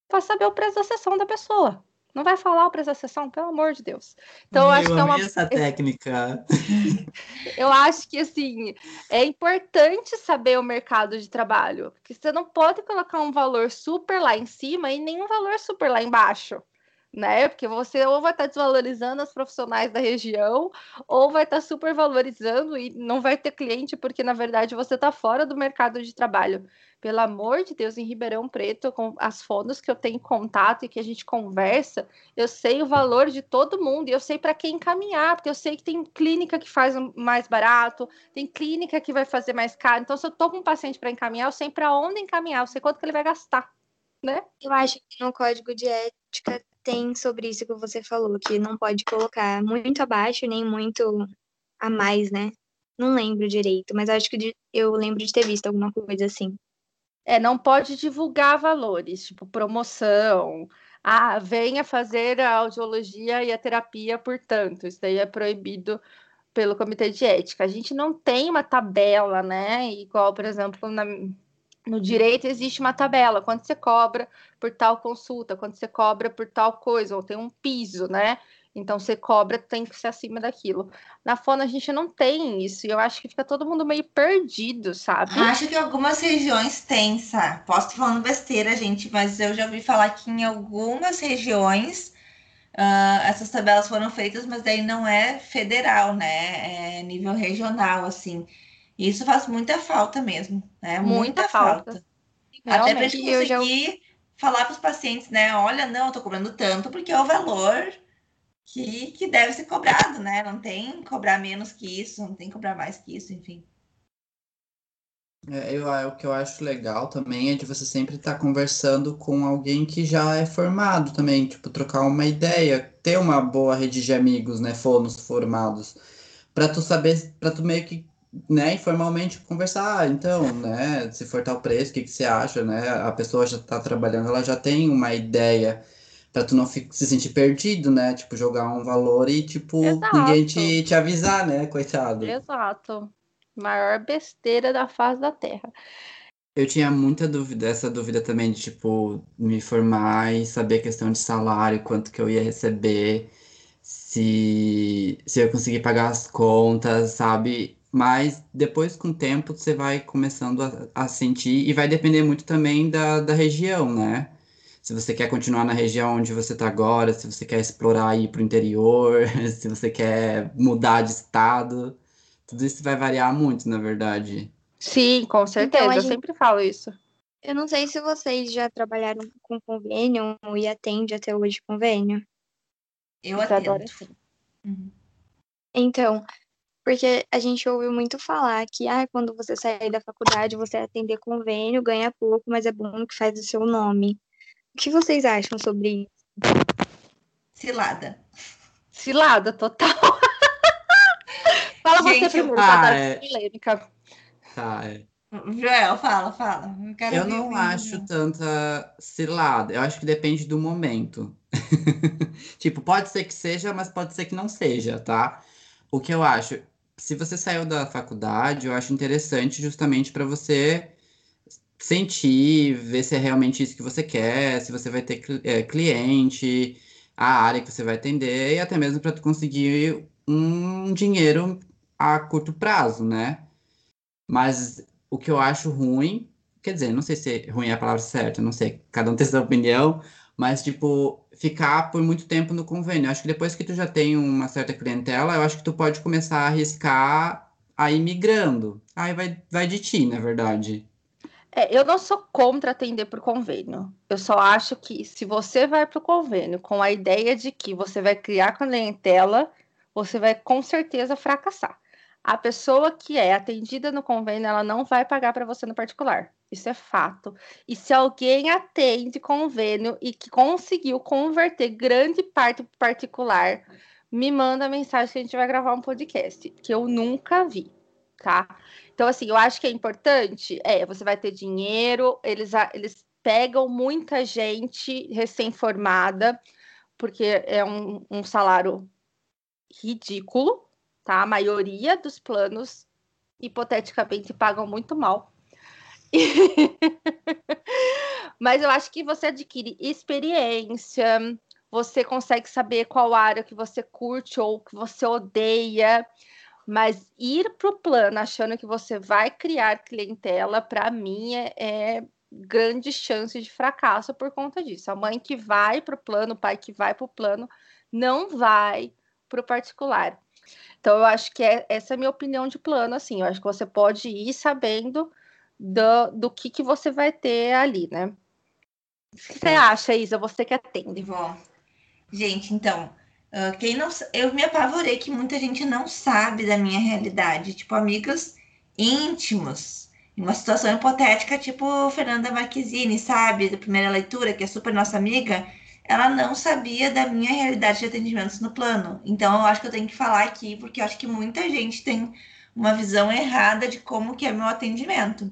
para saber o preço da sessão da pessoa. Não vai falar o preço da sessão, pelo amor de Deus. Então, eu, eu acho que é uma essa técnica. eu acho que assim é importante saber o mercado de trabalho, porque você não pode colocar um valor super lá em cima e nenhum valor super lá embaixo né? Porque você ou vai estar desvalorizando as profissionais da região, ou vai estar tá super valorizando e não vai ter cliente, porque na verdade você está fora do mercado de trabalho. Pelo amor de Deus, em Ribeirão Preto, com as fondos que eu tenho contato e que a gente conversa, eu sei o valor de todo mundo e eu sei para quem encaminhar, porque eu sei que tem clínica que faz mais barato, tem clínica que vai fazer mais caro. Então, se eu estou com um paciente para encaminhar, eu sei para onde encaminhar, eu sei quanto que ele vai gastar. Né? Eu acho que no código de ética tem sobre isso que você falou, que não pode colocar muito abaixo nem muito a mais, né? Não lembro direito, mas acho que eu lembro de ter visto alguma coisa assim. É, não pode divulgar valores, tipo promoção. Ah, venha fazer a audiologia e a terapia, portanto, isso daí é proibido pelo comitê de ética. A gente não tem uma tabela, né? Igual, por exemplo, na, no direito existe uma tabela, quanto você cobra por tal consulta, quanto você cobra por tal coisa, ou tem um piso, né? Então você cobra, tem que ser acima daquilo. Na Fona a gente não tem isso, e eu acho que fica todo mundo meio perdido, sabe? Acho que algumas regiões têm, sabe? Posso estar falando besteira, gente, mas eu já ouvi falar que em algumas regiões uh, essas tabelas foram feitas, mas daí não é federal, né? É nível regional, assim. Isso faz muita falta mesmo, né? Muita, muita falta. falta. Até para a gente conseguir já... falar para os pacientes, né? Olha, não, eu estou cobrando tanto porque é o valor que, que deve ser cobrado, né? Não tem cobrar menos que isso, não tem cobrar mais que isso, enfim. É, eu, o que eu acho legal também é de você sempre estar tá conversando com alguém que já é formado também, tipo, trocar uma ideia, ter uma boa rede de amigos, né, fonos formados, para tu saber, para tu meio que né, informalmente conversar, ah, então, né, se for tal preço, o que, que você acha, né? A pessoa já está trabalhando, ela já tem uma ideia para tu não se sentir perdido, né? Tipo, jogar um valor e, tipo, Exato. ninguém te, te avisar, né, coitado. Exato. Maior besteira da face da Terra. Eu tinha muita dúvida, essa dúvida também de, tipo, me formar e saber a questão de salário, quanto que eu ia receber, se, se eu conseguir pagar as contas, sabe? Mas depois, com o tempo, você vai começando a, a sentir, e vai depender muito também da, da região, né? Se você quer continuar na região onde você está agora, se você quer explorar ir para o interior, se você quer mudar de estado, tudo isso vai variar muito, na verdade. Sim, com certeza. Então, eu gente... sempre falo isso. Eu não sei se vocês já trabalharam com convênio e atende até hoje convênio. Eu atendo. Adoro, sim. Uhum. Então, porque a gente ouviu muito falar que ah, quando você sair da faculdade, você atender convênio, ganha pouco, mas é bom que faz o seu nome. O que vocês acham sobre isso? Cilada. Cilada, total. fala gente, você primeiro, ah, é... polêmica. Tá, é. Joel, fala, fala. Eu, eu não acho tanta cilada. Eu acho que depende do momento. tipo, pode ser que seja, mas pode ser que não seja, tá? O que eu acho, se você saiu da faculdade, eu acho interessante justamente para você sentir, ver se é realmente isso que você quer, se você vai ter é, cliente, a área que você vai atender, e até mesmo para tu conseguir um dinheiro a curto prazo, né? Mas o que eu acho ruim, quer dizer, não sei se ruim é a palavra certa, não sei, cada um tem sua opinião, Mas, tipo, ficar por muito tempo no convênio. Acho que depois que tu já tem uma certa clientela, eu acho que tu pode começar a arriscar a ir migrando. Aí vai, vai de ti, na verdade. É, eu não sou contra atender por convênio. Eu só acho que se você vai para o convênio com a ideia de que você vai criar clientela, você vai com certeza fracassar. A pessoa que é atendida no convênio, ela não vai pagar para você no particular. Isso é fato. E se alguém atende convênio e que conseguiu converter grande parte particular, me manda mensagem que a gente vai gravar um podcast, que eu nunca vi, tá? Então, assim, eu acho que é importante, é, você vai ter dinheiro, eles, eles pegam muita gente recém-formada, porque é um, um salário ridículo, tá? A maioria dos planos, hipoteticamente, pagam muito mal. Mas eu acho que você adquire experiência, você consegue saber qual área que você curte ou que você odeia. Mas ir para o plano achando que você vai criar clientela, para mim, é, é, grande chance de fracasso por conta disso. A mãe que vai para o plano, o pai que vai para o plano, não vai para o particular. Então, eu acho que é, essa é a minha opinião de plano. Assim, eu acho que você pode ir sabendo do, do que, que você vai ter ali, né? O que você acha, Isa? Você que atende. Bom, gente, então, uh, quem não, eu me apavorei que muita gente não sabe da minha realidade. Tipo, amigos íntimos, em uma situação hipotética, tipo Fernanda Marquezine, sabe? Da primeira leitura, que é super nossa amiga, ela não sabia da minha realidade de atendimentos no plano. Então, eu acho que eu tenho que falar aqui, porque eu acho que muita gente tem uma visão errada de como que é meu atendimento.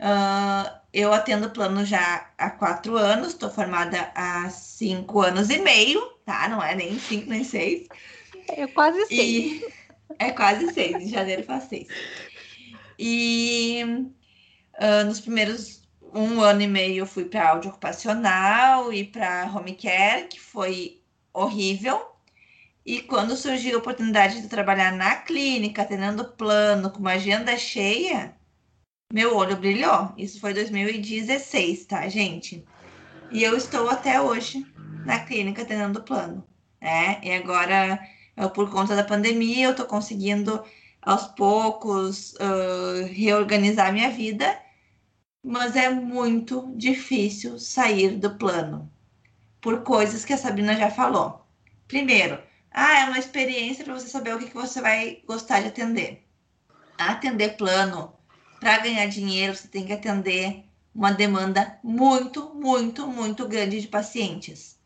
Uh, eu atendo plano já há quatro anos, estou formada há cinco anos e meio, tá? Não é nem cinco, nem seis. É quase seis. E... É quase seis, em janeiro faz seis. E uh, nos primeiros um ano e meio eu fui para áudio ocupacional e para home care, que foi horrível. E quando surgiu a oportunidade de trabalhar na clínica, atendendo plano, com uma agenda cheia, meu olho brilhou. Isso foi 2016, tá, gente? E eu estou até hoje na clínica atendendo plano, né? E agora, por conta da pandemia, eu estou conseguindo aos poucos uh, reorganizar minha vida, mas é muito difícil sair do plano por coisas que a Sabrina já falou. Primeiro, ah, é uma experiência para você saber o que, que você vai gostar de atender. Atender plano para ganhar dinheiro, você tem que atender uma demanda muito, muito, muito grande de pacientes.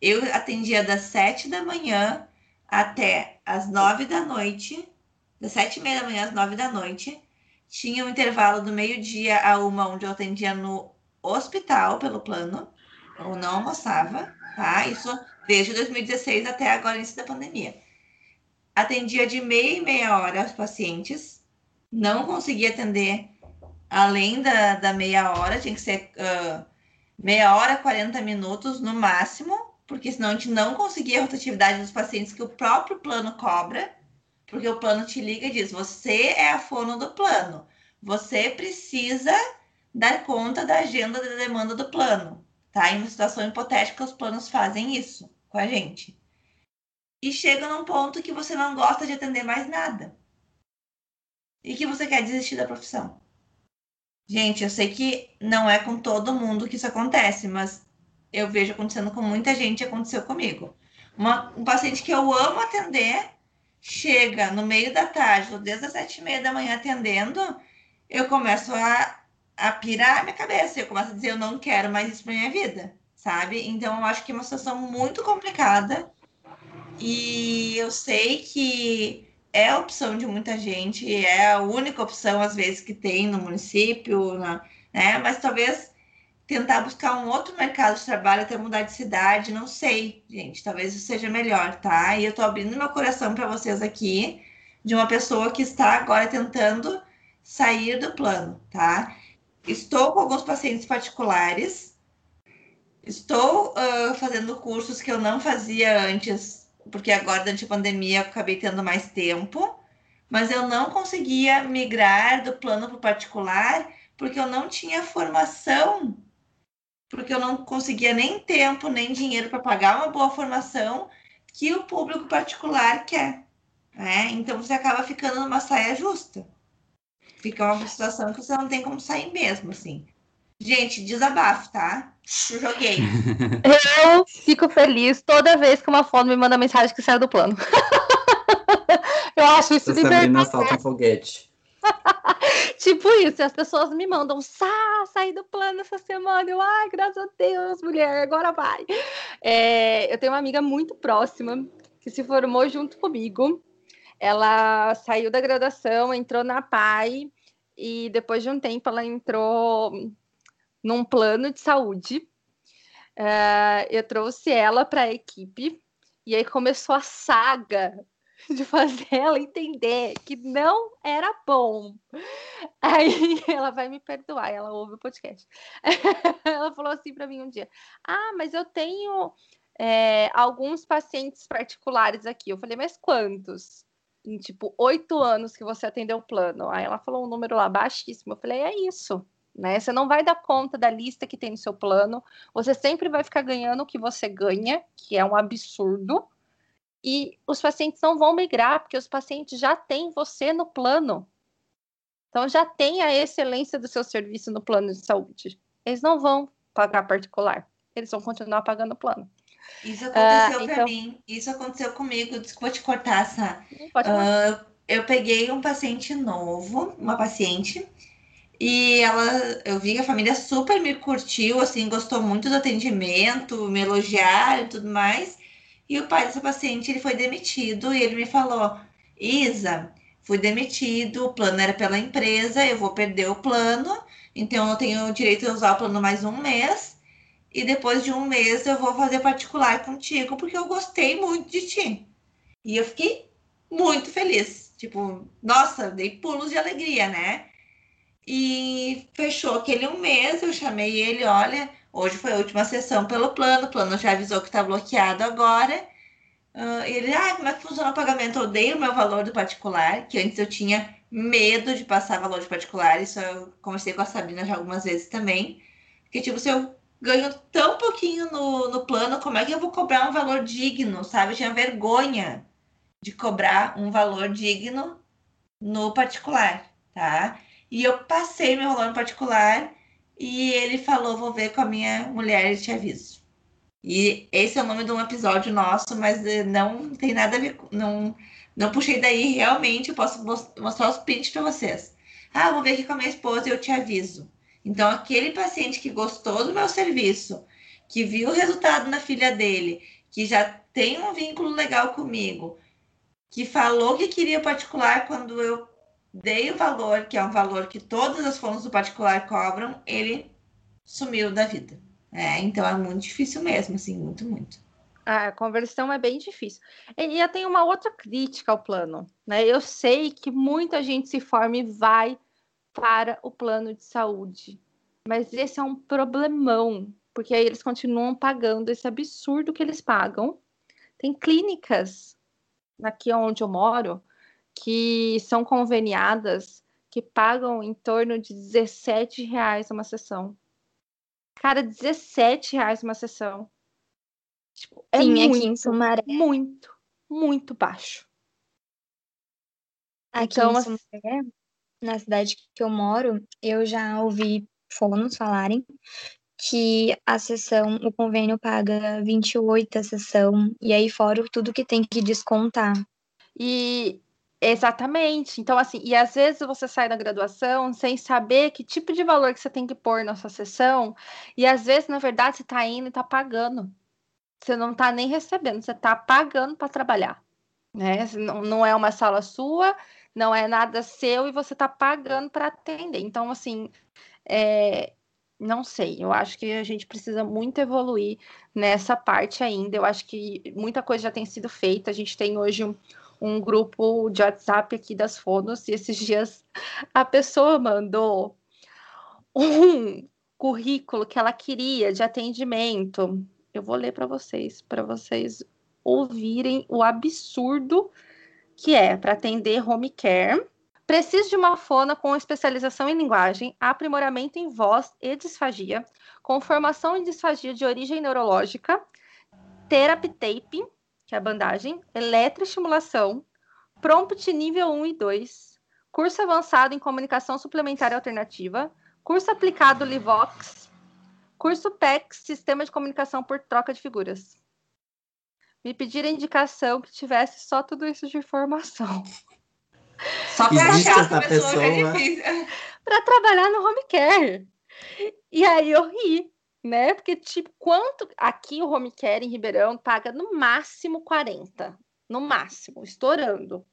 Eu atendia das sete da manhã até as nove da noite, das sete e meia da manhã às nove da noite. Tinha um intervalo do meio-dia a uma, onde eu atendia no hospital pelo plano. Eu não almoçava, tá? Isso desde 2016 até agora, início da pandemia. Atendia de meia e meia hora os pacientes não consegui atender além da, da meia hora, tinha que ser uh, meia hora, 40 minutos no máximo, porque senão a gente não conseguia a rotatividade dos pacientes que o próprio plano cobra, porque o plano te liga e diz: você é a fono do plano, você precisa dar conta da agenda da demanda do plano, tá? Em uma situação hipotética, os planos fazem isso com a gente. E chega num ponto que você não gosta de atender mais nada e que você quer desistir da profissão. Gente, eu sei que não é com todo mundo que isso acontece, mas eu vejo acontecendo com muita gente, aconteceu comigo. Uma, um paciente que eu amo atender, chega no meio da tarde, ou desde as sete e meia da manhã atendendo, eu começo a, a pirar a minha cabeça, eu começo a dizer, eu não quero mais isso para minha vida, sabe? Então, eu acho que é uma situação muito complicada, e eu sei que é a opção de muita gente, é a única opção, às vezes, que tem no município, na, né? Mas talvez tentar buscar um outro mercado de trabalho até mudar de cidade, não sei, gente, talvez isso seja melhor, tá? E eu tô abrindo meu coração para vocês aqui, de uma pessoa que está agora tentando sair do plano, tá? Estou com alguns pacientes particulares, estou uh, fazendo cursos que eu não fazia antes porque agora, durante a pandemia, eu acabei tendo mais tempo, mas eu não conseguia migrar do plano para o particular, porque eu não tinha formação porque eu não conseguia nem tempo, nem dinheiro para pagar uma boa formação que o público particular quer. Né? Então você acaba ficando numa saia justa. Fica uma situação que você não tem como sair mesmo, assim. Gente, desabafo, tá? Eu joguei. Eu fico feliz toda vez que uma foto me manda mensagem que saiu do plano. eu acho isso libertador. salta um foguete. tipo isso, as pessoas me mandam, Sá, saí do plano essa semana. Eu, ai, graças a Deus, mulher, agora vai. É, eu tenho uma amiga muito próxima que se formou junto comigo. Ela saiu da graduação, entrou na PAI e depois de um tempo ela entrou num plano de saúde. Uh, eu trouxe ela para a equipe e aí começou a saga de fazer ela entender que não era bom. Aí ela vai me perdoar, ela ouve o podcast. ela falou assim para mim um dia: Ah, mas eu tenho é, alguns pacientes particulares aqui. Eu falei, mas quantos? Em tipo oito anos que você atendeu o plano. Aí ela falou um número lá baixíssimo. Eu falei, é isso. Né? Você não vai dar conta da lista que tem no seu plano. Você sempre vai ficar ganhando o que você ganha, que é um absurdo e os pacientes não vão migrar, porque os pacientes já têm você no plano. Então, já tem a excelência do seu serviço no plano de saúde. Eles não vão pagar particular, eles vão continuar pagando o plano. Isso aconteceu uh, para então... mim, isso aconteceu comigo. Desculpa te cortar, Sá. Uh, eu peguei um paciente novo, uma paciente, e ela, eu vi que a família super me curtiu, assim, gostou muito do atendimento, me elogiaram e tudo mais. E o pai dessa paciente ele foi demitido e ele me falou: Isa, fui demitido, o plano era pela empresa, eu vou perder o plano, então eu tenho o direito de usar o plano mais um mês. E depois de um mês eu vou fazer particular contigo, porque eu gostei muito de ti. E eu fiquei muito feliz. Tipo, nossa, dei pulos de alegria, né? E fechou aquele um mês, eu chamei ele, olha, Hoje foi a última sessão pelo plano, o plano já avisou que está bloqueado agora. Uh, ele, ah, como é que funciona o pagamento? Eu dei o meu valor do particular, que antes eu tinha medo de passar valor de particular, isso eu conversei com a Sabrina já algumas vezes também. Porque, tipo, se eu ganho tão pouquinho no, no plano, como é que eu vou cobrar um valor digno, sabe? Eu tinha vergonha de cobrar um valor digno no particular, tá? E eu passei meu no particular e ele falou: Vou ver com a minha mulher e te aviso. E esse é o nome de um episódio nosso, mas eh, não tem nada a ver com. Não, não puxei daí, realmente. Eu posso mostrar os prints para vocês. Ah, vou ver aqui com a minha esposa e eu te aviso. Então, aquele paciente que gostou do meu serviço, que viu o resultado na filha dele, que já tem um vínculo legal comigo, que falou que queria particular quando eu dei o valor, que é um valor que todas as fontes do particular cobram, ele sumiu da vida. É, então é muito difícil mesmo, assim, muito, muito. A conversão é bem difícil. E eu tenho uma outra crítica ao plano. Né? Eu sei que muita gente se forma e vai para o plano de saúde. Mas esse é um problemão, porque aí eles continuam pagando esse absurdo que eles pagam. Tem clínicas aqui onde eu moro que são conveniadas que pagam em torno de 17 reais uma sessão. Cara, 17 reais uma sessão. Tipo, é Sim, muito, aqui em Sumaré. Muito, muito baixo. Aqui então, em Sumaré, na cidade que eu moro, eu já ouvi fonos falarem que a sessão, o convênio paga 28 a sessão, e aí fora tudo que tem que descontar. E Exatamente. Então, assim, e às vezes você sai da graduação sem saber que tipo de valor que você tem que pôr na sua sessão, e às vezes, na verdade, você está indo e está pagando. Você não está nem recebendo, você está pagando para trabalhar. Né? Não, é uma sala sua, não é nada seu, e você está pagando para atender. Então, assim, é, não sei, eu acho que a gente precisa muito evoluir nessa parte ainda. Eu acho que muita coisa já tem sido feita. A gente tem hoje um, um grupo de WhatsApp aqui das Fonos e esses dias a pessoa mandou um currículo que ela queria de atendimento. Eu vou ler para vocês, para vocês ouvirem o absurdo que é para atender home care Preciso de uma fona com especialização em linguagem, aprimoramento em voz e disfagia, com formação em disfagia de origem neurológica, tape, que é a bandagem, eletroestimulação, prompt nível 1 e 2, curso avançado em comunicação suplementar alternativa, curso aplicado Livox, curso PEX, sistema de comunicação por troca de figuras. Me pediram indicação que tivesse só tudo isso de informação. Só para achar essa pessoa, pessoa. é difícil. para trabalhar no home care. E aí eu ri, né? Porque, tipo, quanto. Aqui o home care em Ribeirão paga no máximo 40. No máximo, estourando.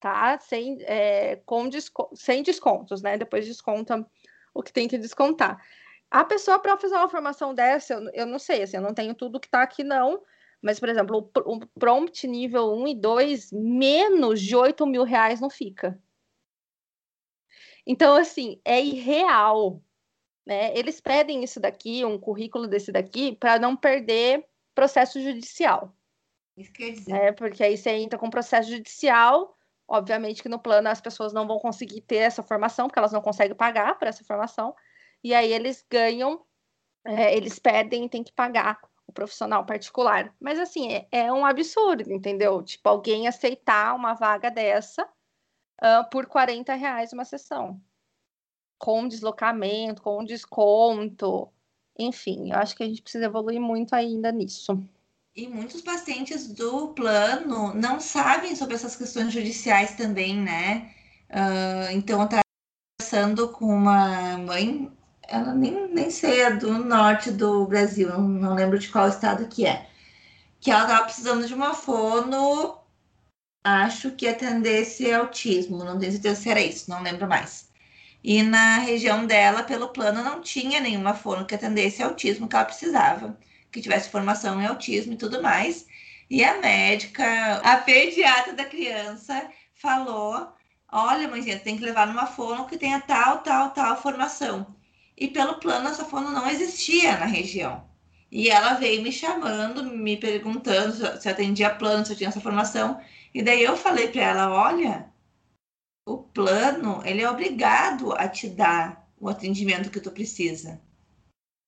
Tá? Sem, é, com desco... sem descontos, né? Depois desconta o que tem que descontar. A pessoa, para fazer uma formação dessa, eu, eu não sei, assim, eu não tenho tudo que está aqui, não. Mas, por exemplo, o, o prompt nível 1 e 2, menos de 8 mil reais não fica. Então, assim, é irreal. Né? Eles pedem isso daqui, um currículo desse daqui, para não perder processo judicial. Isso quer dizer. É, porque aí você entra com processo judicial, obviamente que no plano as pessoas não vão conseguir ter essa formação, porque elas não conseguem pagar por essa formação, e aí eles ganham, é, eles pedem e têm que pagar o profissional particular. Mas assim, é, é, um absurdo, entendeu? Tipo, alguém aceitar uma vaga dessa uh, por 40 reais uma sessão. Com deslocamento, com desconto. Enfim, eu acho que a gente precisa evoluir muito ainda nisso. E muitos pacientes do plano não sabem sobre essas questões judiciais também, né? Uh, então, eu estava conversando com uma mãe ela nem, nem sei, é do norte do Brasil, não, lembro de qual estado que é. Que ela estava precisando de uma fono, acho que atendesse autismo, não tenho certeza se era isso, não lembro mais. E na região dela, pelo plano, não tinha nenhuma fono que atendesse autismo que ela precisava, que tivesse formação em autismo e tudo mais. E a médica, a pediatra da criança, falou: Olha, mãezinha, tem que levar numa fono que tenha tal, tal, tal formação e pelo plano essa fono não existia na região. E ela veio me chamando, me perguntando se eu atendia plano, se eu tinha essa formação. E daí eu falei para ela, olha, o plano, ele é obrigado a te dar o atendimento que tu precisa.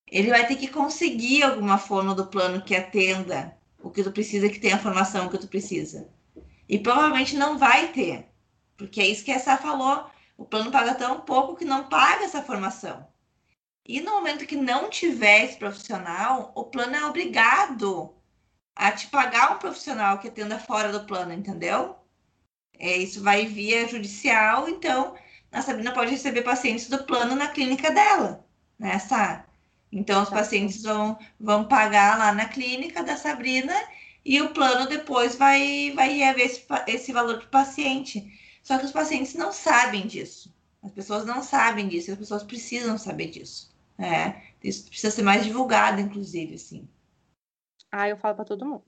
Ele vai ter que conseguir alguma fono do plano que atenda o que tu precisa, que tenha a formação que tu precisa. E provavelmente não vai ter, porque é isso que essa falou. O plano paga tão pouco que não paga essa formação. E no momento que não tiver esse profissional, o plano é obrigado a te pagar um profissional que atenda fora do plano, entendeu? É, isso vai via judicial, então a Sabrina pode receber pacientes do plano na clínica dela, né? Então os pacientes vão, vão pagar lá na clínica da Sabrina e o plano depois vai, vai reaver esse, esse valor para o paciente. Só que os pacientes não sabem disso. As pessoas não sabem disso, as pessoas precisam saber disso. É, isso precisa ser mais divulgado, inclusive, assim. Ah, eu falo para todo mundo.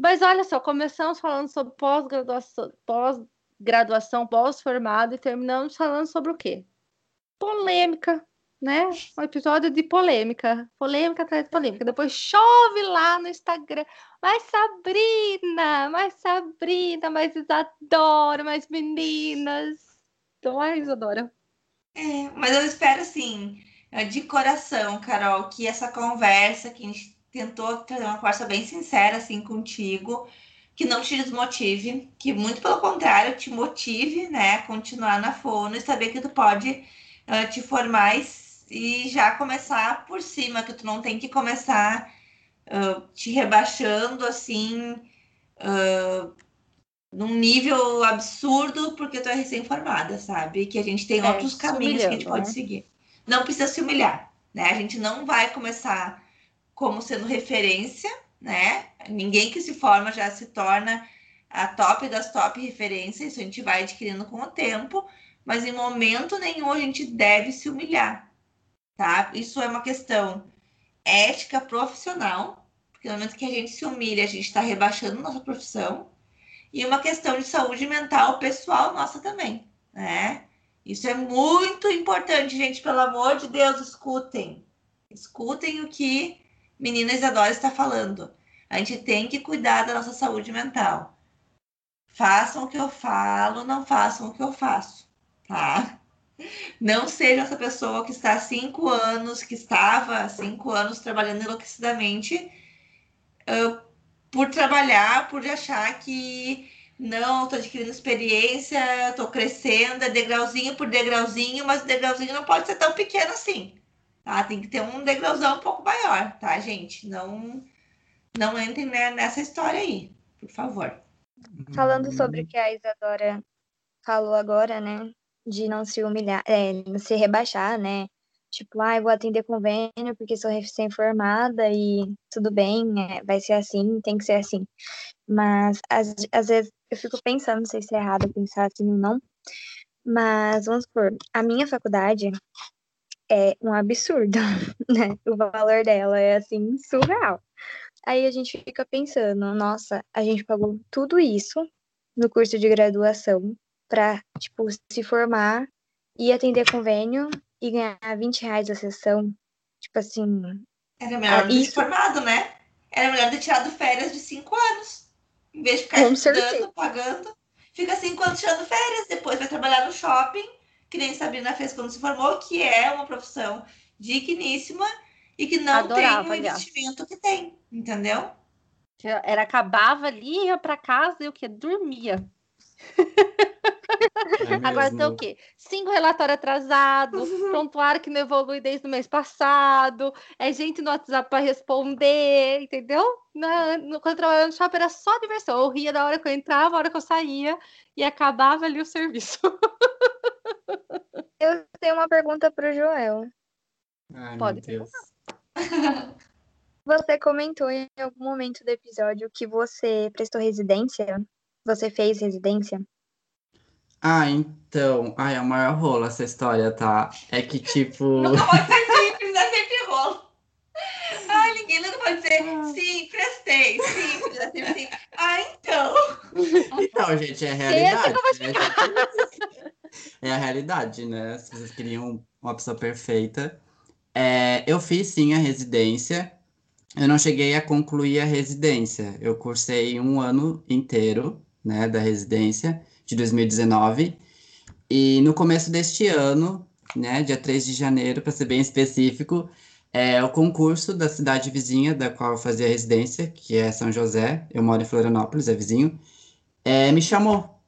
Mas olha só, começamos falando sobre pós-graduação, pós-graduação, pós-formado e terminamos falando sobre o quê? Polêmica, né? Um episódio de polêmica, polêmica atrás de polêmica. Depois chove lá no Instagram, mas Sabrina, mais Sabrina, mais Isadora, mais meninas. Ai, Isadora. É, mas eu espero assim de coração, Carol, que essa conversa, que a gente tentou trazer uma conversa bem sincera assim contigo, que não te desmotive, que muito pelo contrário te motive, né, a continuar na fono e saber que tu pode uh, te formar e, e, já começar por cima, que tu não tem que começar uh, te rebaixando assim uh, num nível absurdo porque tu é recém-formada, sabe? Que a gente tem é, outros caminhos que a gente pode né? seguir não precisa se humilhar, né? A gente não vai começar como sendo referência, né? Ninguém que se forma já se torna a top das top referências, isso a gente vai adquirindo com o tempo, mas em momento nenhum a gente deve se humilhar, tá? Isso é uma questão ética profissional, porque no momento que a gente se humilha, a gente está rebaixando nossa profissão, e uma questão de saúde mental pessoal nossa também, né? Isso é muito importante, gente. Pelo amor de Deus, escutem. Escutem o que Menina Isadora está falando. A gente tem que cuidar da nossa saúde mental. Façam o que eu falo, não façam o que eu faço, tá? Não seja essa pessoa que está há cinco anos, que estava há cinco anos trabalhando enlouquecidamente uh, por trabalhar, por achar que não, estou adquirindo experiência, estou crescendo, é degrauzinho por degrauzinho, mas o degrauzinho não pode ser tão pequeno assim. Tá? Tem que ter um degrauzão um pouco maior, tá, gente? Não, não entrem nessa história aí, por favor. Falando sobre o que a Isadora falou agora, né? De não se humilhar, é, não se rebaixar, né? Tipo, ah, eu vou atender convênio porque sou recém-formada e tudo bem, é, vai ser assim, tem que ser assim. Mas às, às vezes eu fico pensando, não sei se é errado pensar assim ou não, mas vamos supor, a minha faculdade é um absurdo, né? O valor dela é assim, surreal. Aí a gente fica pensando, nossa, a gente pagou tudo isso no curso de graduação para, tipo, se formar e atender convênio e ganhar 20 reais a sessão. Tipo assim. Era melhor ter isso... formado, né? Era melhor ter tirado férias de cinco anos. Em vez de ficar Com estudando, certeza. pagando. Fica cinco anos tirando férias, depois vai trabalhar no shopping, que nem Sabrina fez quando se formou, que é uma profissão digníssima e que não Adorava, tem o investimento que tem, entendeu? Era acabava ali, ia para casa e o que? Dormia. É Agora tem o quê? Cinco relatórios atrasados, prontuário que não evolui desde o mês passado, é gente no WhatsApp para responder, entendeu? Na, no, quando eu trabalhava no shopping era só diversão. Eu ria da hora que eu entrava, a hora que eu saía e acabava ali o serviço. eu tenho uma pergunta para o Joel. Ai, Pode perguntar. Você comentou em algum momento do episódio que você prestou residência? Você fez residência? Ah, então. Ai, é o maior rolo essa história, tá? É que tipo. Nunca pode ser simples, é sempre rolo. Ai, ninguém nunca pode dizer sim, prestei, simples, é sempre sim. Ah, então. Então, gente, é realidade. Né? É a realidade, né? Se vocês queriam uma pessoa perfeita. É, eu fiz sim a residência. Eu não cheguei a concluir a residência. Eu cursei um ano inteiro, né, da residência de 2019. E no começo deste ano, né, dia 3 de janeiro, para ser bem específico, é o concurso da cidade vizinha da qual eu fazia residência, que é São José, eu moro em Florianópolis, é vizinho, é, me chamou.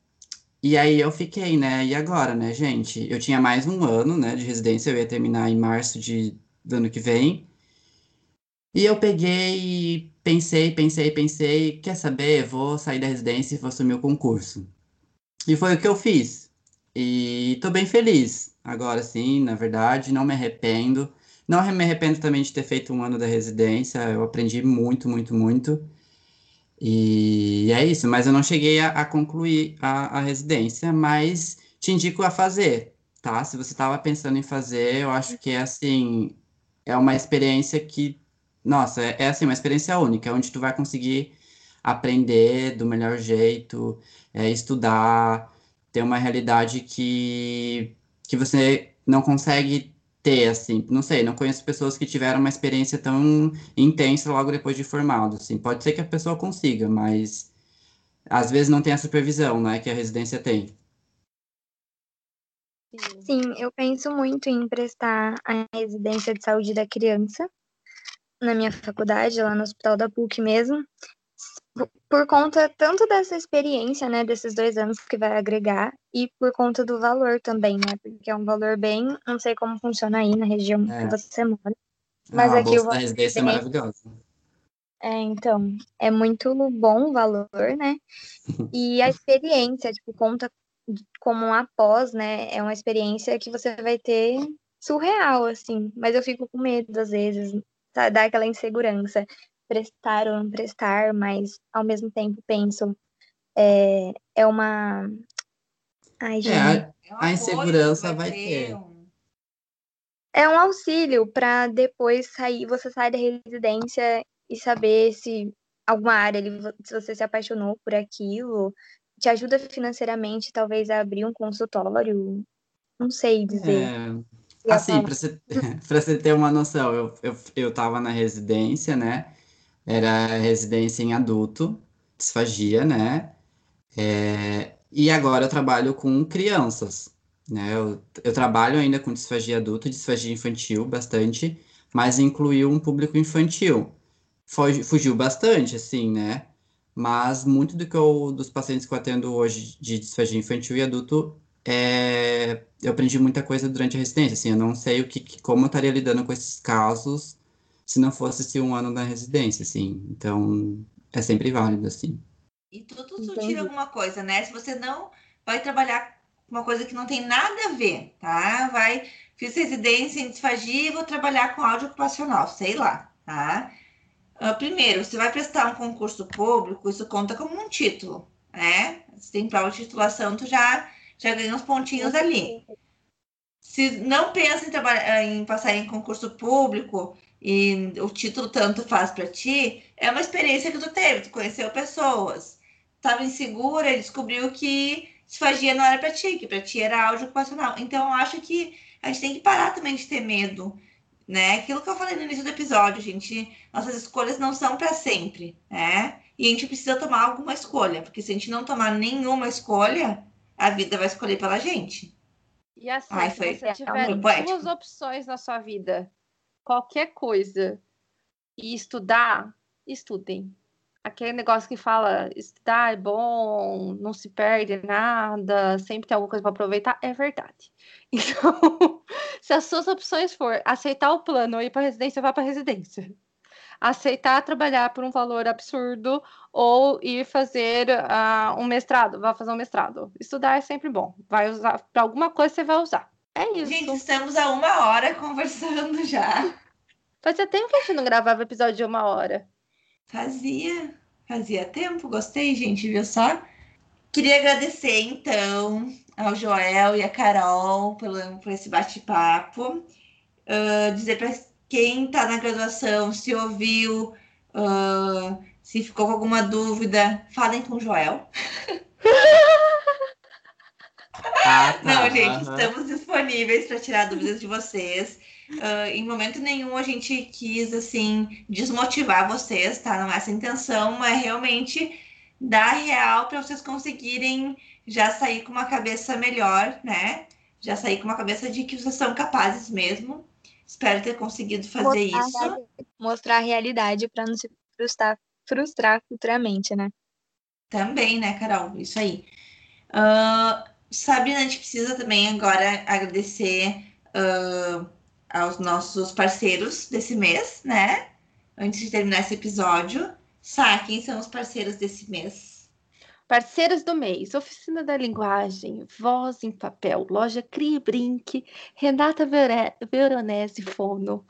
E aí eu fiquei, né? E agora, né, gente? Eu tinha mais um ano, né, de residência, eu ia terminar em março de, do ano que vem. E eu peguei, pensei, pensei, pensei, quer saber? Vou sair da residência e vou assumir o concurso. E foi o que eu fiz. E tô bem feliz. Agora sim, na verdade, não me arrependo. Não me arrependo também de ter feito um ano da residência. Eu aprendi muito, muito, muito. E é isso, mas eu não cheguei a, a concluir a, a, residência, mas te indico a fazer, tá? Se você estava pensando em fazer, eu acho que é assim, é uma experiência que, nossa, é, é assim, uma experiência única, onde tu vai conseguir aprender do melhor jeito, é, estudar, ter uma realidade que, que você não consegue ter, assim, não sei, não conheço pessoas que tiveram uma experiência tão intensa logo depois de formado, assim, pode ser que a pessoa consiga, mas às vezes não tem a supervisão, né, que a residência tem. Sim, eu penso muito em prestar a residência de saúde da criança na minha faculdade, lá no Hospital da PUC mesmo, por conta tanto dessa experiência, né, desses dois anos que vai agregar, e por conta do valor também, né, porque é um valor bem, não sei como funciona aí na região é. que você mora, mas ah, aqui o valor residência é maravilhosa. É, então, é muito bom o valor, né, e a experiência, tipo, conta como um após, né, é uma experiência que você vai ter surreal, assim, mas eu fico com medo às vezes, dá aquela insegurança prestar ou não prestar, mas ao mesmo tempo penso, é, é uma. Ai, é, gente. É, a, a insegurança vai ter. É um auxílio para depois sair, você sair da residência e saber se alguma área, se você se apaixonou por aquilo, te ajuda financeiramente, talvez, a abrir um consultório. Não sei dizer. É... Assim, para você, você ter uma noção, eu, eu, eu tava na residência, né? Era residência em adulto, disfagia, né? É, e agora eu trabalho com crianças, né? Eu, eu trabalho ainda com disfagia adulta, disfagia infantil bastante, mas incluiu um público infantil. Fugiu, fugiu bastante, assim, né? Mas muito do que eu, dos pacientes que eu atendo hoje de disfagia infantil e adulto, é, eu aprendi muita coisa durante a residência, assim, eu não sei o que, como eu estaria lidando com esses casos se não fosse esse um ano na residência, assim. Então, é sempre válido, assim. E tudo sutil alguma coisa, né? Se você não vai trabalhar uma coisa que não tem nada a ver, tá? Vai, fiz residência em disfagia e vou trabalhar com áudio ocupacional, sei lá, tá? Uh, primeiro, você vai prestar um concurso público, isso conta como um título, né? Se tem prova de titulação, tu já, já ganha uns pontinhos ali. Se não pensa em, trabalhar, em passar em concurso público e o título tanto faz para ti, é uma experiência que tu teve, tu conheceu pessoas, estava insegura e descobriu que disfagia não era para ti, que para ti era áudio ocupacional. Então, eu acho que a gente tem que parar também de ter medo né? Aquilo que eu falei no início do episódio, gente, nossas escolhas não são para sempre, né? E a gente precisa tomar alguma escolha, porque se a gente não tomar nenhuma escolha, a vida vai escolher pela gente. E assim, Ai, se você tiver duas opções na sua vida, qualquer coisa, e estudar, estudem. Aquele negócio que fala estudar é bom, não se perde nada, sempre tem alguma coisa para aproveitar, é verdade. Então, se as suas opções for aceitar o plano ou ir para residência, vá para residência. Aceitar trabalhar por um valor absurdo ou ir fazer uh, um mestrado, vá fazer um mestrado. Estudar é sempre bom. Vai usar para alguma coisa você vai usar. É isso. Gente, estamos a uma hora conversando já. Fazia tempo que a gente não gravava episódio de uma hora. Fazia, fazia tempo. Gostei, gente, viu só? Queria agradecer, então, ao Joel e a Carol pelo, por esse bate-papo. Uh, dizer para quem está na graduação, se ouviu, uh, se ficou com alguma dúvida, falem com o Joel. Ah, tá. Não, gente, uhum. estamos disponíveis para tirar dúvidas de vocês. Uh, em momento nenhum a gente quis assim desmotivar vocês, tá? Não é essa a intenção, é realmente dar real para vocês conseguirem já sair com uma cabeça melhor, né? Já sair com uma cabeça de que vocês são capazes mesmo. Espero ter conseguido fazer mostrar isso. mostrar a realidade para não se frustrar, frustrar futuramente, né? Também, né, Carol? Isso aí. Uh, Sabrina, a gente precisa também agora agradecer uh, aos nossos parceiros desse mês, né? Antes de terminar esse episódio. Sá, quem são os parceiros desse mês? Parceiros do mês, Oficina da Linguagem, Voz em Papel, Loja Crie Brinque, Renata Veronese Fono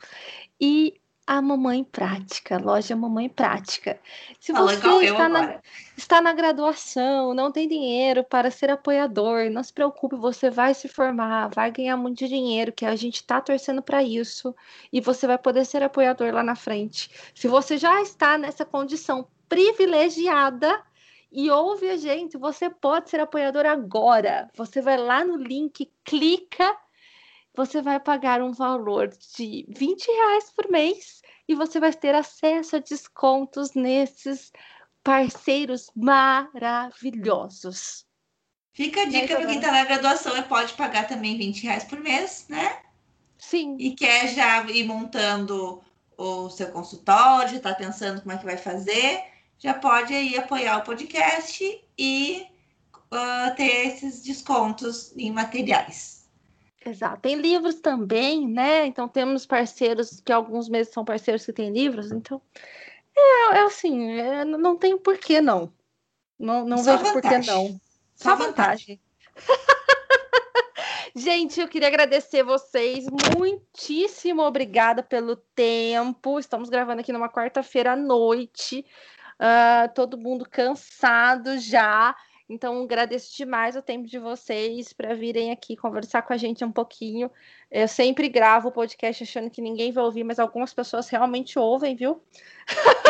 e a Mamãe Prática, Loja Mamãe Prática. Se você está na, está na graduação, não tem dinheiro para ser apoiador, não se preocupe, você vai se formar, vai ganhar muito dinheiro, que a gente está torcendo para isso, e você vai poder ser apoiador lá na frente. Se você já está nessa condição privilegiada, e ouve a gente. Você pode ser apoiador agora. Você vai lá no link, clica, você vai pagar um valor de 20 reais por mês e você vai ter acesso a descontos nesses parceiros maravilhosos. Fica a dica para quem está na graduação e pode pagar também 20 reais por mês, né? Sim. E quer já ir montando o seu consultório, está pensando como é que vai fazer já pode aí apoiar o podcast e uh, ter esses descontos em materiais. Exato. Tem livros também, né? Então temos parceiros que alguns meses são parceiros que têm livros, então é, é assim, é, não tem porquê não. Não, não Só vejo porquê não. Só, Só vantagem. vantagem. Gente, eu queria agradecer vocês. Muitíssimo obrigada pelo tempo. Estamos gravando aqui numa quarta-feira à noite uh, todo mundo cansado já. Então, agradeço demais o tempo de vocês para virem aqui conversar com a gente um pouquinho. Eu sempre gravo o podcast achando que ninguém vai ouvir, mas algumas pessoas realmente ouvem, viu?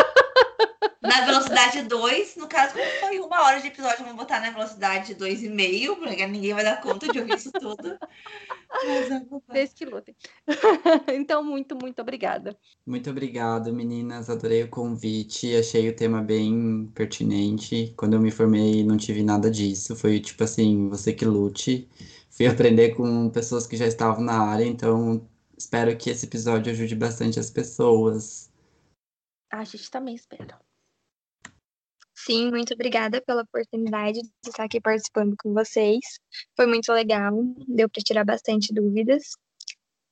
na velocidade 2. No caso, como foi uma hora de episódio, vamos botar na velocidade 2,5, porque ninguém vai dar conta de ouvir isso tudo. Vocês que lutem. então, muito, muito obrigada. Muito obrigado, meninas. Adorei o convite. Achei o tema bem pertinente. Quando eu me formei, não tive nada disso. Foi tipo assim, você que lute. Fui aprender com pessoas que já estavam na área, então espero que esse episódio ajude bastante as pessoas. A gente também espera. Sim, muito obrigada pela oportunidade de estar aqui participando com vocês. Foi muito legal, deu para tirar bastante dúvidas.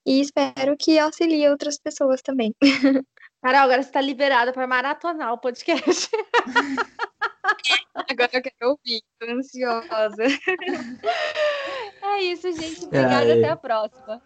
E espero que auxilie outras pessoas também. Carol, agora você está liberada para maratonar o podcast. agora eu quero ouvir, tô ansiosa. É isso, gente. Obrigada, até a próxima.